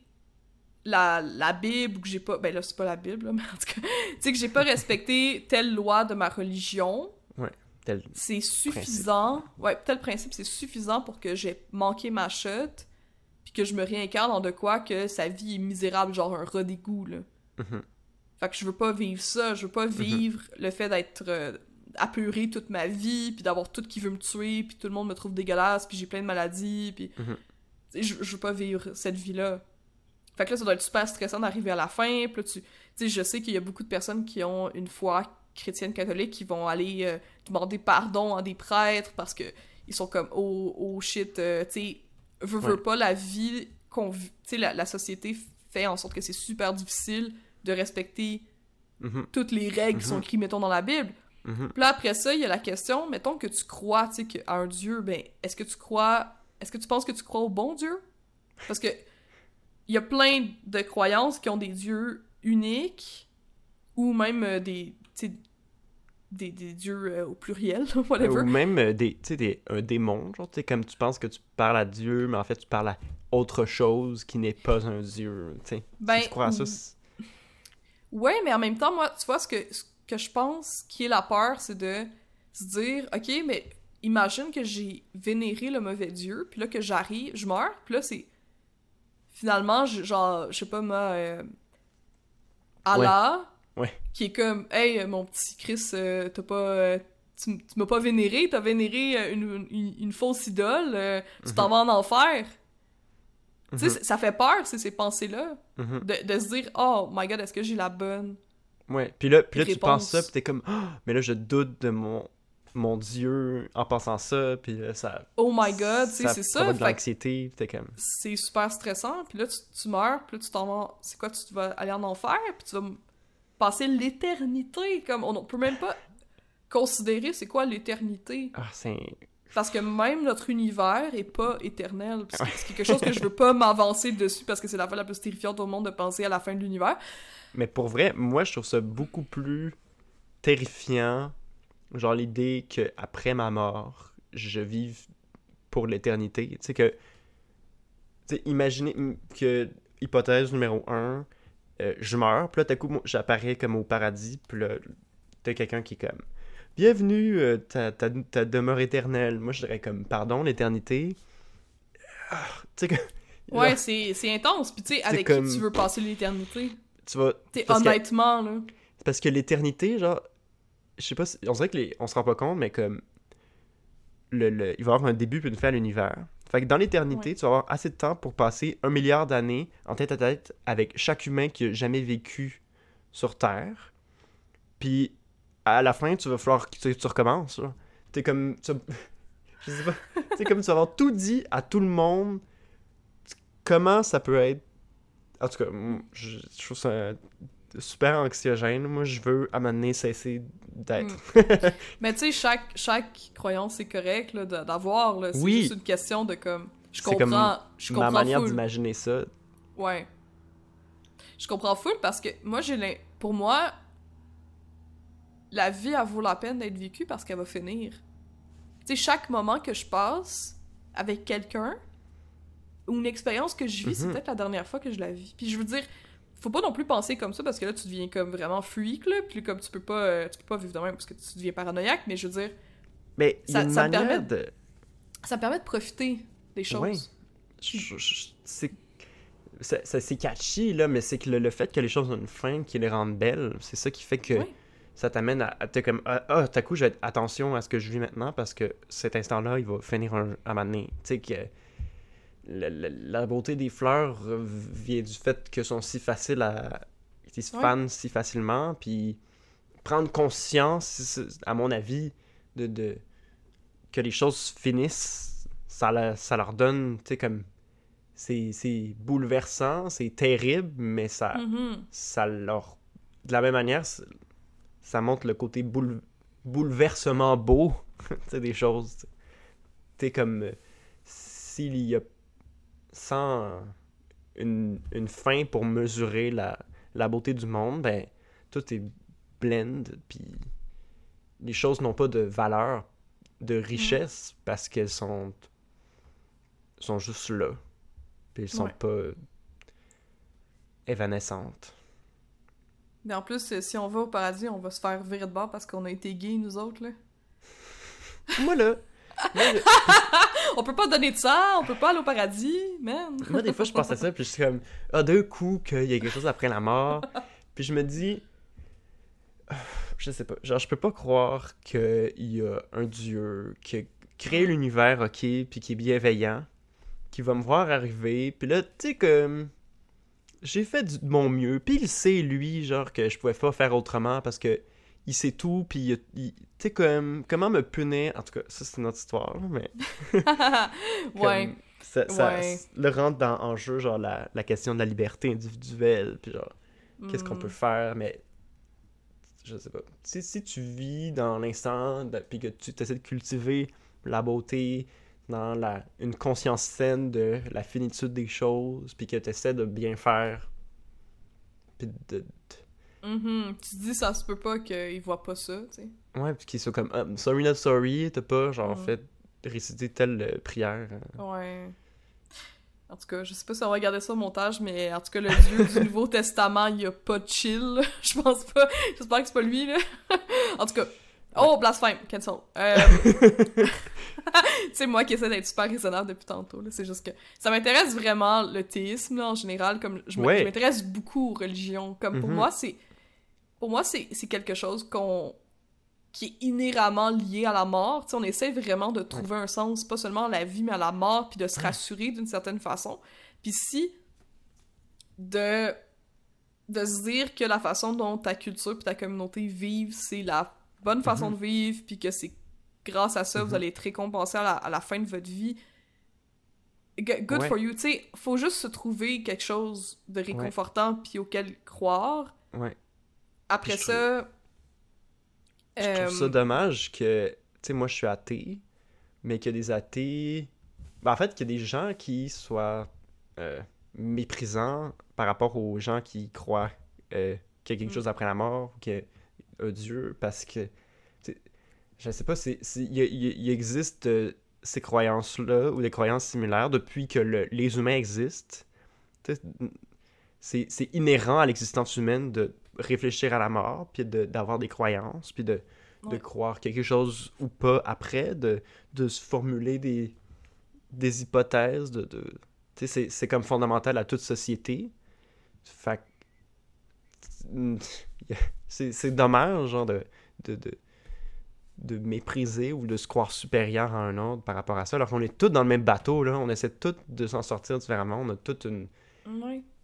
la, la Bible, ou que j'ai pas... Ben là, c'est pas la Bible, là, mais en tout cas, tu sais, que j'ai pas respecté telle loi de ma religion, Tel- c'est suffisant. Ouais, tel principe, c'est suffisant pour que j'ai manqué ma chute, puis que je me réincarne en de quoi que sa vie est misérable, genre un rat d'égout, là. Mhm. Fait que je veux pas vivre ça, je veux pas vivre le fait d'être apeuré toute ma vie, puis d'avoir tout qui veut me tuer, puis tout le monde me trouve dégueulasse, puis j'ai plein de maladies, puis... Mhm. Je, je veux pas vivre cette vie-là. Fait que là, ça doit être super stressant d'arriver à la fin, puis là, tu... Sais, je sais qu'il y a beaucoup de personnes qui ont une foi chrétienne catholique qui vont aller euh, demander pardon à des prêtres parce que ils sont comme oh, oh shit euh, tu sais veux, veux Ouais. pas la vie qu'on vit- tu sais la, la société fait en sorte que c'est super difficile de respecter Mhm. toutes les règles qui sont Mhm. écrites mettons dans la Bible Mhm. puis là après ça il y a la question mettons que tu crois tu sais à un dieu ben est-ce que tu crois est-ce que tu penses que tu crois au bon dieu? Parce que il y a plein de croyances qui ont des dieux uniques ou même euh, des des, des dieux euh, au pluriel whatever Ou même euh, des, tu sais, des, un démon, genre, tu sais, comme tu penses que tu parles à Dieu, mais en fait, tu parles à autre chose qui n'est pas un Dieu, tu sais. Ben, si tu crois à ça, Ouais, mais en même temps, moi, tu vois, ce que, ce que je pense qui est la peur, c'est de se dire, OK, mais imagine que j'ai vénéré le mauvais dieu, puis là, que j'arrive, je meurs, puis là, c'est... Finalement, je- genre, je sais pas, moi... euh, Allah, Ouais. qui est comme, « Hey, mon petit Chris, euh, t'as pas... euh, tu, m'as pas vénéré, t'as vénéré une, une, une fausse idole, tu t'en vas en enfer. Tu sais, Mhm. ça fait peur, c'est ces pensées-là Mhm. de, de se dire oh my god est-ce que j'ai la bonne Ouais. Puis là, puis là tu penses ça, puis t'es comme, Ah, mais là, je doute de mon, mon Dieu en pensant ça, puis là, ça. oh my god tu sais c'est ça provoque de l'anxiété, t'es comme. c'est super stressant puis là tu, tu meurs puis là tu t'en vas c'est quoi tu vas aller en enfer puis tu vas passer l'éternité comme on, on peut même pas considérer c'est quoi l'éternité Ah, c'est. Parce que même notre univers est pas éternel c'est quelque chose que je veux pas m'avancer dessus parce que c'est la fois la plus terrifiante au monde de penser à la fin de l'univers Mais pour vrai, moi, je trouve ça beaucoup plus terrifiant, genre l'idée que après ma mort, je vive pour l'éternité. Tu sais que. Tu sais, imaginez que, hypothèse numéro un, euh, je meurs, puis là, tout à coup, j'apparais comme au paradis, puis là, t'as quelqu'un qui est comme. Bienvenue, euh, ta, ta, ta demeure éternelle. Moi, je dirais comme, pardon, l'éternité. Ah, tu sais que. ouais c'est c'est intense puis tu sais avec comme- qui tu veux passer l'éternité? Tu vas. T'sais, parce que- honnêtement là C'est parce que l'éternité, genre, je sais pas, si- on dirait que les, on se rend pas compte, mais comme le, le- il va y avoir un début puis une fin à l'univers. Fait que dans l'éternité, Ouais. tu vas avoir assez de temps pour passer un milliard d'années en tête à tête avec chaque humain qui a jamais vécu sur Terre. Puis à la fin, tu vas falloir que tu, recommences. T'es comme, tu je sais pas, c'est comme tu vas avoir tout dit à tout le monde. Comment ça peut être en tout cas, je, je trouve ça super anxiogène. Moi, je veux à donné cesser d'être. Mais tu sais, chaque, chaque croyance est correcte d'avoir. C'est Oui. juste une question de comme. Je C'est comme comprends. Je Ma comprends manière full. d'imaginer ça. Ouais. Je comprends full parce que moi, j'ai Pour moi, la vie, elle vaut la peine d'être vécue parce qu'elle va finir. Tu sais, chaque moment que je passe avec quelqu'un ou une expérience que je vis, c'est Mhm. peut-être la dernière fois que je la vis. Puis je veux dire, faut pas non plus penser comme ça parce que là, tu deviens comme vraiment freak, là. Puis comme tu peux pas, euh, tu peux pas vivre de même parce que tu deviens paranoïaque, mais je veux dire, Mais Ça- une permet de. ça me permet de profiter des choses. Je- c'est c'est catchy là mais c'est que le, le fait que les choses ont une fin qui les rendent belles c'est ça qui fait que. Ça t'amène à, à t'es comme ah ah, à coup je vais être attention à ce que je vis maintenant parce que cet instant là il va finir un, à un moment donné. tu sais que la beauté des fleurs vient du fait qu'elles sont si faciles à ils se Ouais. fanent si facilement puis prendre conscience à mon avis de, de que les choses finissent ça, la- ça leur donne tu sais comme c'est c'est bouleversant c'est terrible mais ça Mhm. ça leur de la même manière ça, montre le côté boule- bouleversement beau tu des choses tu sais comme euh, s'il y a sans une, une fin pour mesurer la, la beauté du monde, ben, tout est blend, puis les choses n'ont pas de valeur, de richesse, parce qu'elles sont, sont juste là. Puis elles sont Ouais. pas évanescentes. Mais en plus, euh, si on va au paradis, on va se faire virer de bord parce qu'on a été gays, nous autres, là. Moi, là, moi, je- On peut pas donner de ça, on peut pas aller au paradis, man. Moi, des fois, je pense à ça, puis je suis comme, ah, d'un coup, qu'il y a quelque chose après la mort. Puis je me dis, je sais pas, genre, je peux pas croire qu'il y a un Dieu qui a créé l'univers, ok, puis qui est bienveillant, qui va me voir arriver, puis là, tu sais, comme, j'ai fait du- de mon mieux, puis il sait, lui, genre, que je pouvais pas faire autrement parce que il sait tout, puis il, il- tu sais, comme, comment me punir, en tout cas, ça, c'est une autre histoire, mais. ouais. Ça, ça- Ouais. le rentre dans, en jeu, genre, la, la question de la liberté individuelle, puis genre, qu'est-ce qu'on Mm. peut faire, mais je sais pas. Si, si tu vis dans l'instant, puis que tu essaies de cultiver la beauté dans la, une conscience saine de la finitude des choses, puis que tu essaies de bien faire, puis de... de- Mhm. Tu te dis, ça se peut pas qu'ils voient pas ça, tu sais. Ouais, puis qu'ils soient comme Ah, sorry not sorry, t'as pas genre Mm. fait réciter telle euh, prière. euh. Ouais. En tout cas, je sais pas si on va regarder ça au montage, mais en tout cas, le Dieu du Nouveau Testament, il a pas de chill. Je pense pas. J'espère que c'est pas lui, là. en tout cas. Oh, blasphème, cancel. Euh... c'est moi qui essaie d'être super raisonnable depuis tantôt. là. C'est juste que ça m'intéresse vraiment le théisme là, en général. Comme je Ouais. m'intéresse beaucoup aux religions. Comme pour Mhm. moi, c'est pour moi c'est c'est quelque chose qu'on qui est inhéremment lié à la mort. Tu sais, on essaie vraiment de trouver un sens, pas seulement à la vie, mais à la mort, puis de se rassurer d'une certaine façon. Puis si de de se dire que la façon dont ta culture puis ta communauté vivent, c'est la bonne façon de vivre, puis que c'est grâce à ça, vous Mhm. allez être récompensé à la, à la fin de votre vie. G- Good Ouais. for you. Tu sais, faut juste se trouver quelque chose de réconfortant puis auquel croire. Ouais. Après Je ça... Je trouve ça euh, dommage que, tu sais, moi je suis athée, mais qu'il y a des athées. Ben, en fait, qu'il y a des gens qui soient euh, méprisants par rapport aux gens qui croient euh, qu'il y a quelque Mm. chose après la mort, ou qu'il Dieu, parce que, je sais pas, c'est- il existe euh, ces croyances-là, ou des croyances similaires, depuis que le- les humains existent. C'est c'est inhérent à l'existence humaine de réfléchir à la mort, puis de- d'avoir des croyances, puis de, de Ouais. croire quelque chose ou pas après, de, de se formuler des, des hypothèses, de... c'est- comme fondamental à toute société. Fait c'est c'est dommage, genre, de, de, de, de mépriser ou de se croire supérieur à un autre par rapport à ça, alors qu'on est tous dans le même bateau, là. On essaie tous de s'en sortir différemment. On a toute une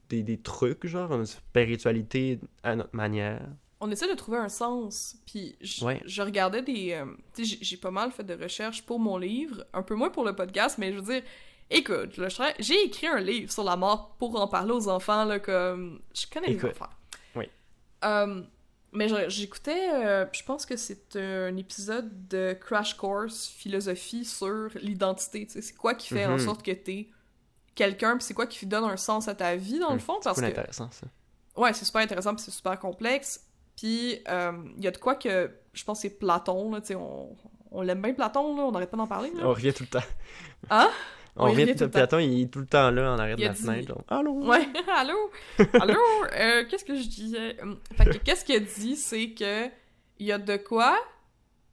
des, des trucs, genre, une spiritualité à notre manière. on essaie de trouver un sens. Puis je, Ouais. je regardais des. euh, tu sais, j'ai- j'ai pas mal fait de recherches pour mon livre, un peu moins pour le podcast, mais je veux dire, écoute, j'ai écrit un livre sur la mort pour en parler aux enfants, là, comme. Je connais les enfants. Euh, mais j'écoutais, euh, je pense que c'est un épisode de Crash Course philosophie sur l'identité. C'est quoi qui fait en Mhm. sorte que t'es quelqu'un, puis c'est quoi qui donne un sens à ta vie, dans le Hum, fond, C'est que. intéressant, ça. Ouais, c'est super intéressant, puis c'est super complexe. Puis, euh, il y a de quoi que, je pense que c'est Platon, là, tu sais, on, on l'aime bien Platon, là, on n'arrête pas d'en parler, là. On revient tout le temps. Hein? On On le temps. Platon, il est tout le temps là, en arrière de la dit- fenêtre. genre, Allô? Ouais, allô? Allô? Euh, qu'est-ce que je disais? Hum, Fait que qu'est-ce qu'il a dit, c'est que il y a de quoi,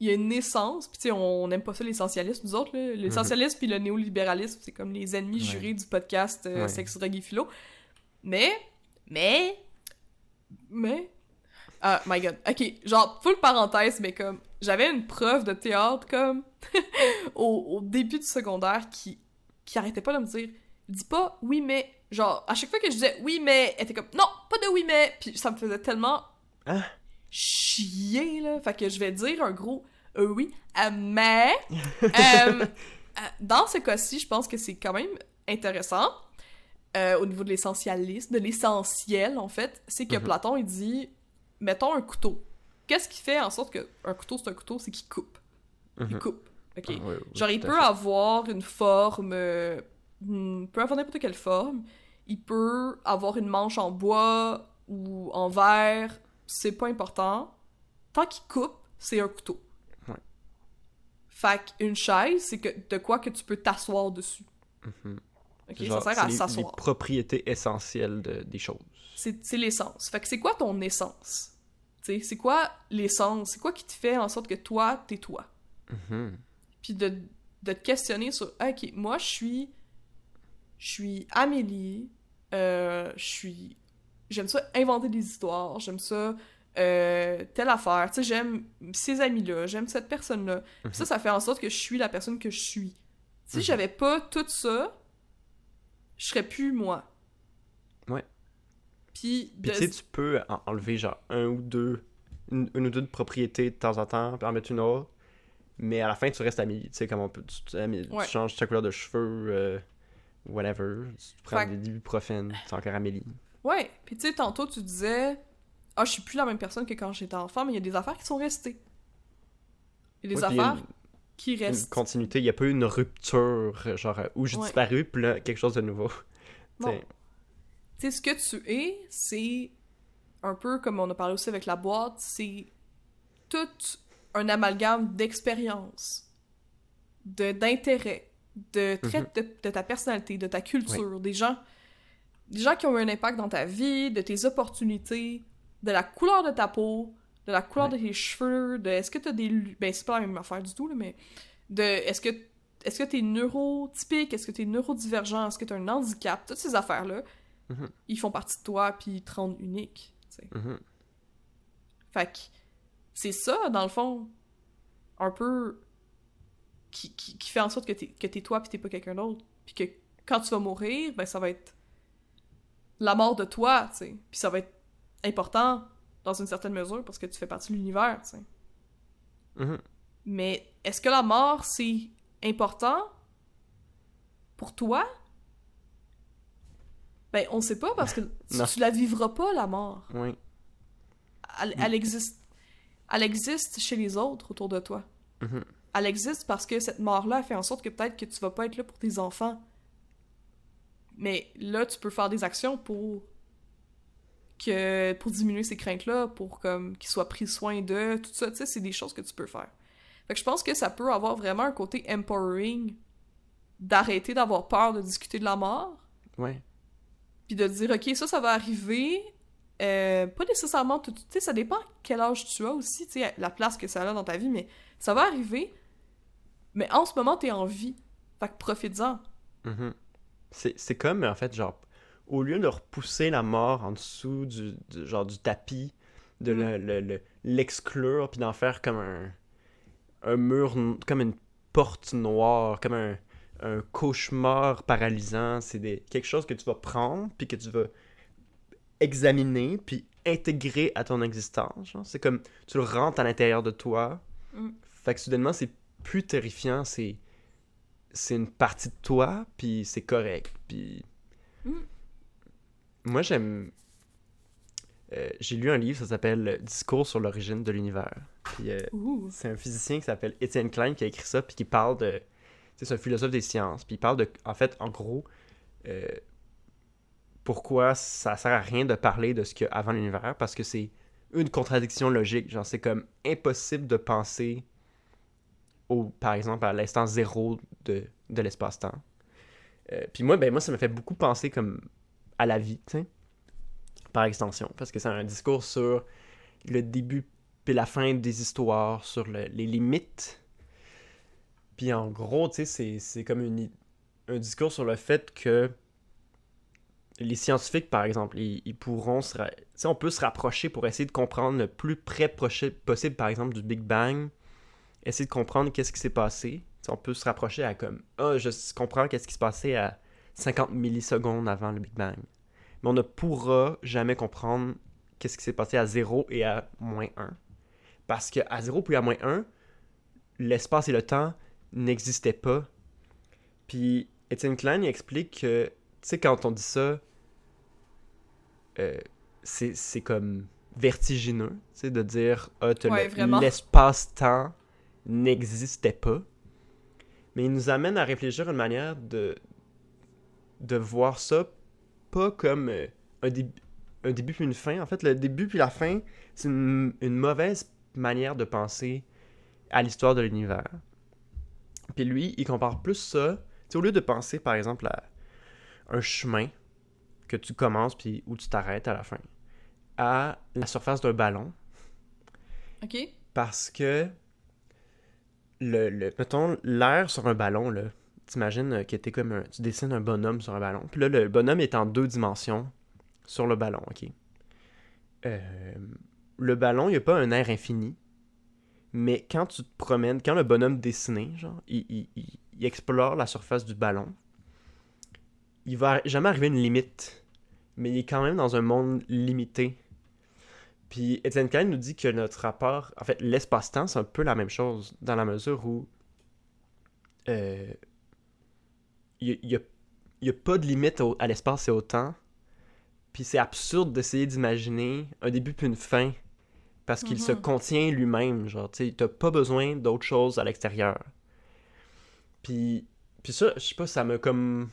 il y a une naissance, puis tu sais, on n'aime pas ça l'essentialisme, nous autres, là. L'essentialisme puis le néolibéralisme, c'est comme les ennemis Ouais. jurés du podcast euh, Ouais. Sex, Drogue et Philo. Mais, mais, mais... Ah, my God. Ok, genre, full parenthèse, mais comme, j'avais une preuve de théâtre, comme, au, au début du secondaire, qui, qui arrêtait pas de me dire, dis pas oui, mais, genre, à chaque fois que je disais oui, mais, elle était comme, non, pas de oui, mais, puis ça me faisait tellement Hein? chier, là. Fait que je vais dire un gros euh, oui, euh, mais, euh, dans ce cas-ci, je pense que c'est quand même intéressant. au niveau de l'essentialisme, de l'essentiel, en fait, c'est que Mhm. Platon, il dit, mettons un couteau. Qu'est-ce qui fait en sorte qu'un couteau, c'est un couteau? C'est qu'il coupe. Il Mhm. coupe. OK? Ah, Genre, il peut avoir une forme euh, hmm, peut avoir n'importe quelle forme. Il peut avoir une manche en bois ou en verre, c'est pas important. Tant qu'il coupe, c'est un couteau. Ouais. Fait qu'une chaise, c'est que de quoi que tu peux t'asseoir dessus. Ok, Genre, ça sert à c'est les- s'asseoir. propriétés essentielles de- des choses. C'est l'essence. Fait que c'est quoi ton essence? C'est quoi l'essence? C'est quoi qui te fait en sorte que toi, t'es toi? Mhm. Puis de, de te questionner sur, Ah, ok, moi, je suis. Je suis Amélie. euh, je suis. J'aime ça inventer des histoires. J'aime ça. euh, telle affaire. Tu sais, j'aime ces amis-là. J'aime cette personne-là. Puis ça, ça fait en sorte que je suis la personne que je suis. Si Mhm. j'avais pas tout ça, je serais plus moi. Ouais. Puis, Puis de- tu sais, tu peux en- enlever genre un ou deux, une, une ou deux de propriétés de temps en temps, puis en mettre une autre. Mais à la fin, tu restes Amélie. Tu sais, comme on peut. Tu, tu- tu changes ta couleur de cheveux, euh, whatever. Tu prends des ibuprofènes, c'est encore Amélie. Ouais, puis tu sais, tantôt tu disais, ah, je suis plus la même personne que quand j'étais enfant, mais il y a des affaires qui sont restées. Il y a des Ouais, affaires qui Une restent. continuité, il n'y a pas eu une rupture, genre euh, où j'ai Ouais. disparu, puis là, quelque chose de nouveau. Tu sais, Tu sais, ce que tu es, c'est un peu comme on a parlé aussi avec la boîte, c'est tout un amalgame d'expérience, de d'intérêt, de traits de, de ta personnalité, de ta culture, des gens des gens qui ont eu un impact dans ta vie, de tes opportunités, de la couleur de ta peau, de la couleur Ouais. de tes cheveux, de est-ce que t'as des ben c'est pas la même affaire du tout là, mais de est-ce que est-ce que t'es neurotypique, est-ce que t'es neurodivergent, est-ce que t'as un handicap, toutes ces affaires là, Mhm. ils font partie de toi puis ils te rendent unique, sais. mhm. Fait que c'est ça, dans le fond, un peu qui, qui, qui fait en sorte que t'es, que t'es toi puis t'es pas quelqu'un d'autre. Puis que quand tu vas mourir, ben ça va être la mort de toi, tu sais. Puis ça va être important dans une certaine mesure parce que tu fais partie de l'univers, tu sais. Mhm. Mais est-ce que la mort, c'est important pour toi? Ben, on sait pas parce que tu, tu la vivras pas, la mort. Oui. Elle, elle existe. Elle existe chez les autres autour de toi. Mhm. Elle existe parce que cette mort-là fait en sorte que peut-être que tu vas pas être là pour tes enfants. Mais là, tu peux faire des actions pour que pour diminuer ces craintes-là, pour comme qu'ils soient pris soin d'eux, tout ça, tu sais, c'est des choses que tu peux faire. Fait que je pense que ça peut avoir vraiment un côté empowering d'arrêter d'avoir peur de discuter de la mort, Ouais. puis de dire ok ça ça va arriver euh, pas nécessairement tout tu sais ça dépend quel âge tu as aussi tu sais la place que ça a dans ta vie mais ça va arriver mais en ce moment t'es en vie. Fait que profites-en. Mhm. C'est c'est comme, en fait, genre, au lieu de repousser la mort en dessous du, du- genre, du tapis, de le- le- le- l'exclure, puis d'en faire comme un, un mur, comme une porte noire, comme un, un cauchemar paralysant, c'est des, quelque chose que tu vas prendre, puis que tu vas examiner, puis intégrer à ton existence. C'est comme, tu le rentres à l'intérieur de toi. Mm. Fait que soudainement, c'est plus terrifiant, c'est c'est une partie de toi, puis c'est correct. Puis Mm. moi, j'aime. euh, J'ai lu un livre, ça s'appelle Discours sur l'origine de l'univers. Puis euh, c'est un physicien qui s'appelle Étienne Klein qui a écrit ça, puis qui parle de. C'est un philosophe des sciences, puis il parle de. En fait, en gros, euh, pourquoi ça sert à rien de parler de ce qu'il y a avant l'univers, parce que c'est une contradiction logique. Genre, c'est comme impossible de penser au, par exemple, à l'instant zéro de, de l'espace-temps. Euh, puis moi, ben moi, ça me fait beaucoup penser comme à la vie, par extension, parce que c'est un discours sur le début puis la fin des histoires, sur le- les limites. Puis en gros, tu sais, c'est- comme une, un discours sur le fait que les scientifiques, par exemple, ils, pourront se... on peut se rapprocher pour essayer de comprendre le plus près possible, par exemple, du Big Bang. Essayer de comprendre qu'est-ce qui s'est passé. On peut se rapprocher à comme... Ah, je comprends qu'est-ce qui se passait à 50 millisecondes avant le Big Bang. Mais on ne pourra jamais comprendre qu'est-ce qui s'est passé à 0 et à moins 1. Parce que à 0 puis à moins 1, l'espace et le temps n'existaient pas. Puis Étienne Klein explique que, tu sais, quand on dit ça, euh, c'est comme vertigineux, tu sais, de dire, ah, t'as Ouais, le- vraiment. de voir ça pas comme euh, un, début un début puis une fin. En fait, le début puis la fin, c'est une, une mauvaise manière de penser à l'histoire de l'univers. Puis lui, il compare plus ça, au lieu de penser par exemple à un chemin que tu commences puis où tu t'arrêtes à la fin, à la surface d'un ballon. OK. Parce que, le, le, mettons, l'air sur un ballon, là, t'imagines que t'es comme un, tu dessines un bonhomme sur un ballon. Puis là, le bonhomme est en deux dimensions sur le ballon, ok? Euh, le ballon, il n'y a pas un air infini. Mais quand tu te promènes, quand le bonhomme dessiné, genre, il, il, il, il explore la surface du ballon, il va jamais arriver à une limite. Mais il est quand même dans un monde limité. Puis Etienne Klein nous dit que notre rapport, en fait, l'espace-temps, c'est un peu la même chose, dans la mesure où euh, il n'y a, y a, pas de limite au, à l'espace et au temps. Puis c'est absurde d'essayer d'imaginer un début puis une fin parce qu'il mm -hmm. se contient lui-même. Genre, tu sais, t'as pas besoin d'autre chose à l'extérieur. Puis, puis ça, je sais pas, ça m'a comme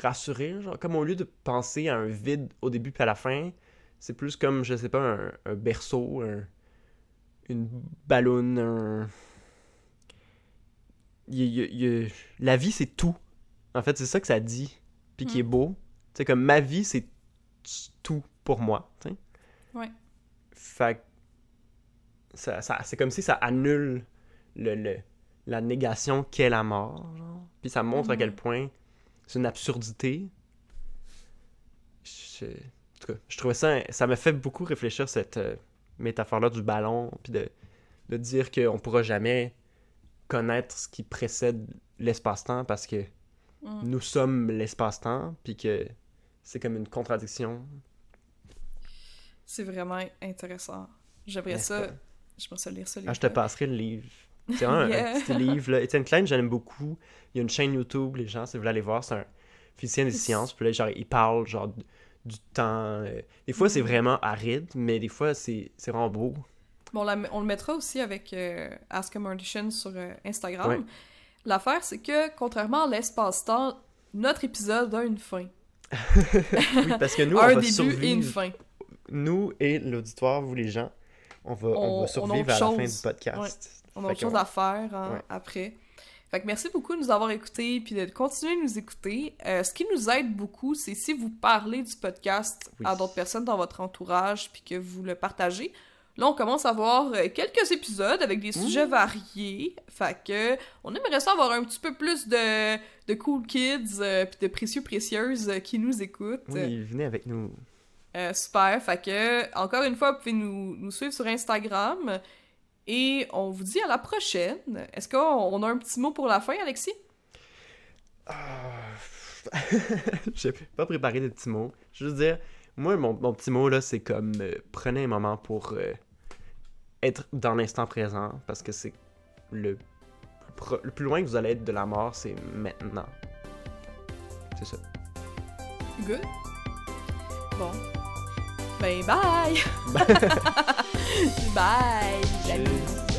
rassuré. Genre, comme au lieu de penser à un vide au début puis à la fin, c'est plus comme, je sais pas, un, un berceau, un, une ballonne, un. Il, il, il, la vie, c'est tout. En fait, c'est ça que ça dit. Puis mm. qui est beau. Tu sais, comme ma vie, c'est tout pour moi. Tu sais. Ouais. Fait ça, ça, c'est comme si ça annule le, le la négation qu'est la mort. Genre. Puis ça montre mm à quel point c'est une absurdité. Je, en tout cas, je trouvais ça. Ça m'a fait beaucoup réfléchir cette euh, métaphore-là du ballon. Puis de, de dire qu'on pourra jamais connaître ce qui précède l'espace-temps parce que mm. nous sommes l'espace-temps. Puis que c'est comme une contradiction. C'est vraiment intéressant. J'aimerais ça. Je pense lire ça. Ah, je te passerai le livre. C'est vraiment yeah. un, petit livre. Là. Étienne Klein, j'aime beaucoup. Il y a une chaîne YouTube, les gens, si vous voulez aller voir, c'est un physicien des sciences. Puis là, genre, il parle genre du temps. Euh, Des fois, c'est vraiment aride, mais des fois, c'est vraiment beau. Bon, on, on, le mettra aussi avec euh, Ask a Mortician sur euh, Instagram. Ouais. L'affaire, c'est que, contrairement à l'espace-temps, notre épisode a une fin. oui, parce que nous, un on va début survivre. et une fin. Nous et l'auditoire, vous les gens, on va, on, on va survivre à la fin du podcast. Ouais. On a autre chose à faire hein, ouais. après. Fait que merci beaucoup de nous avoir écoutés puis de continuer de nous écouter. Euh, ce qui nous aide beaucoup, c'est si vous parlez du podcast oui. à d'autres personnes dans votre entourage puis que vous le partagez. Là, on commence à avoir euh, quelques épisodes avec des sujets variés. Fait que on aimerait ça avoir un petit peu plus de, de cool kids euh, puis de précieux précieuses euh, qui nous écoutent. Oui, venez avec nous. Euh, super. Fait que, encore une fois, vous pouvez nous, nous suivre sur Instagram. Et on vous dit à la prochaine. Est-ce qu'on a un petit mot pour la fin, Alexis? Euh... J'ai pas préparé de petits mots. Je veux dire, moi, mon, mon petit mot, là, c'est comme euh, prenez un moment pour euh, être dans l'instant présent parce que c'est le, le plus loin que vous allez être de la mort, c'est maintenant. C'est ça. Good. Bon. Ben, bye! Bye. Salut.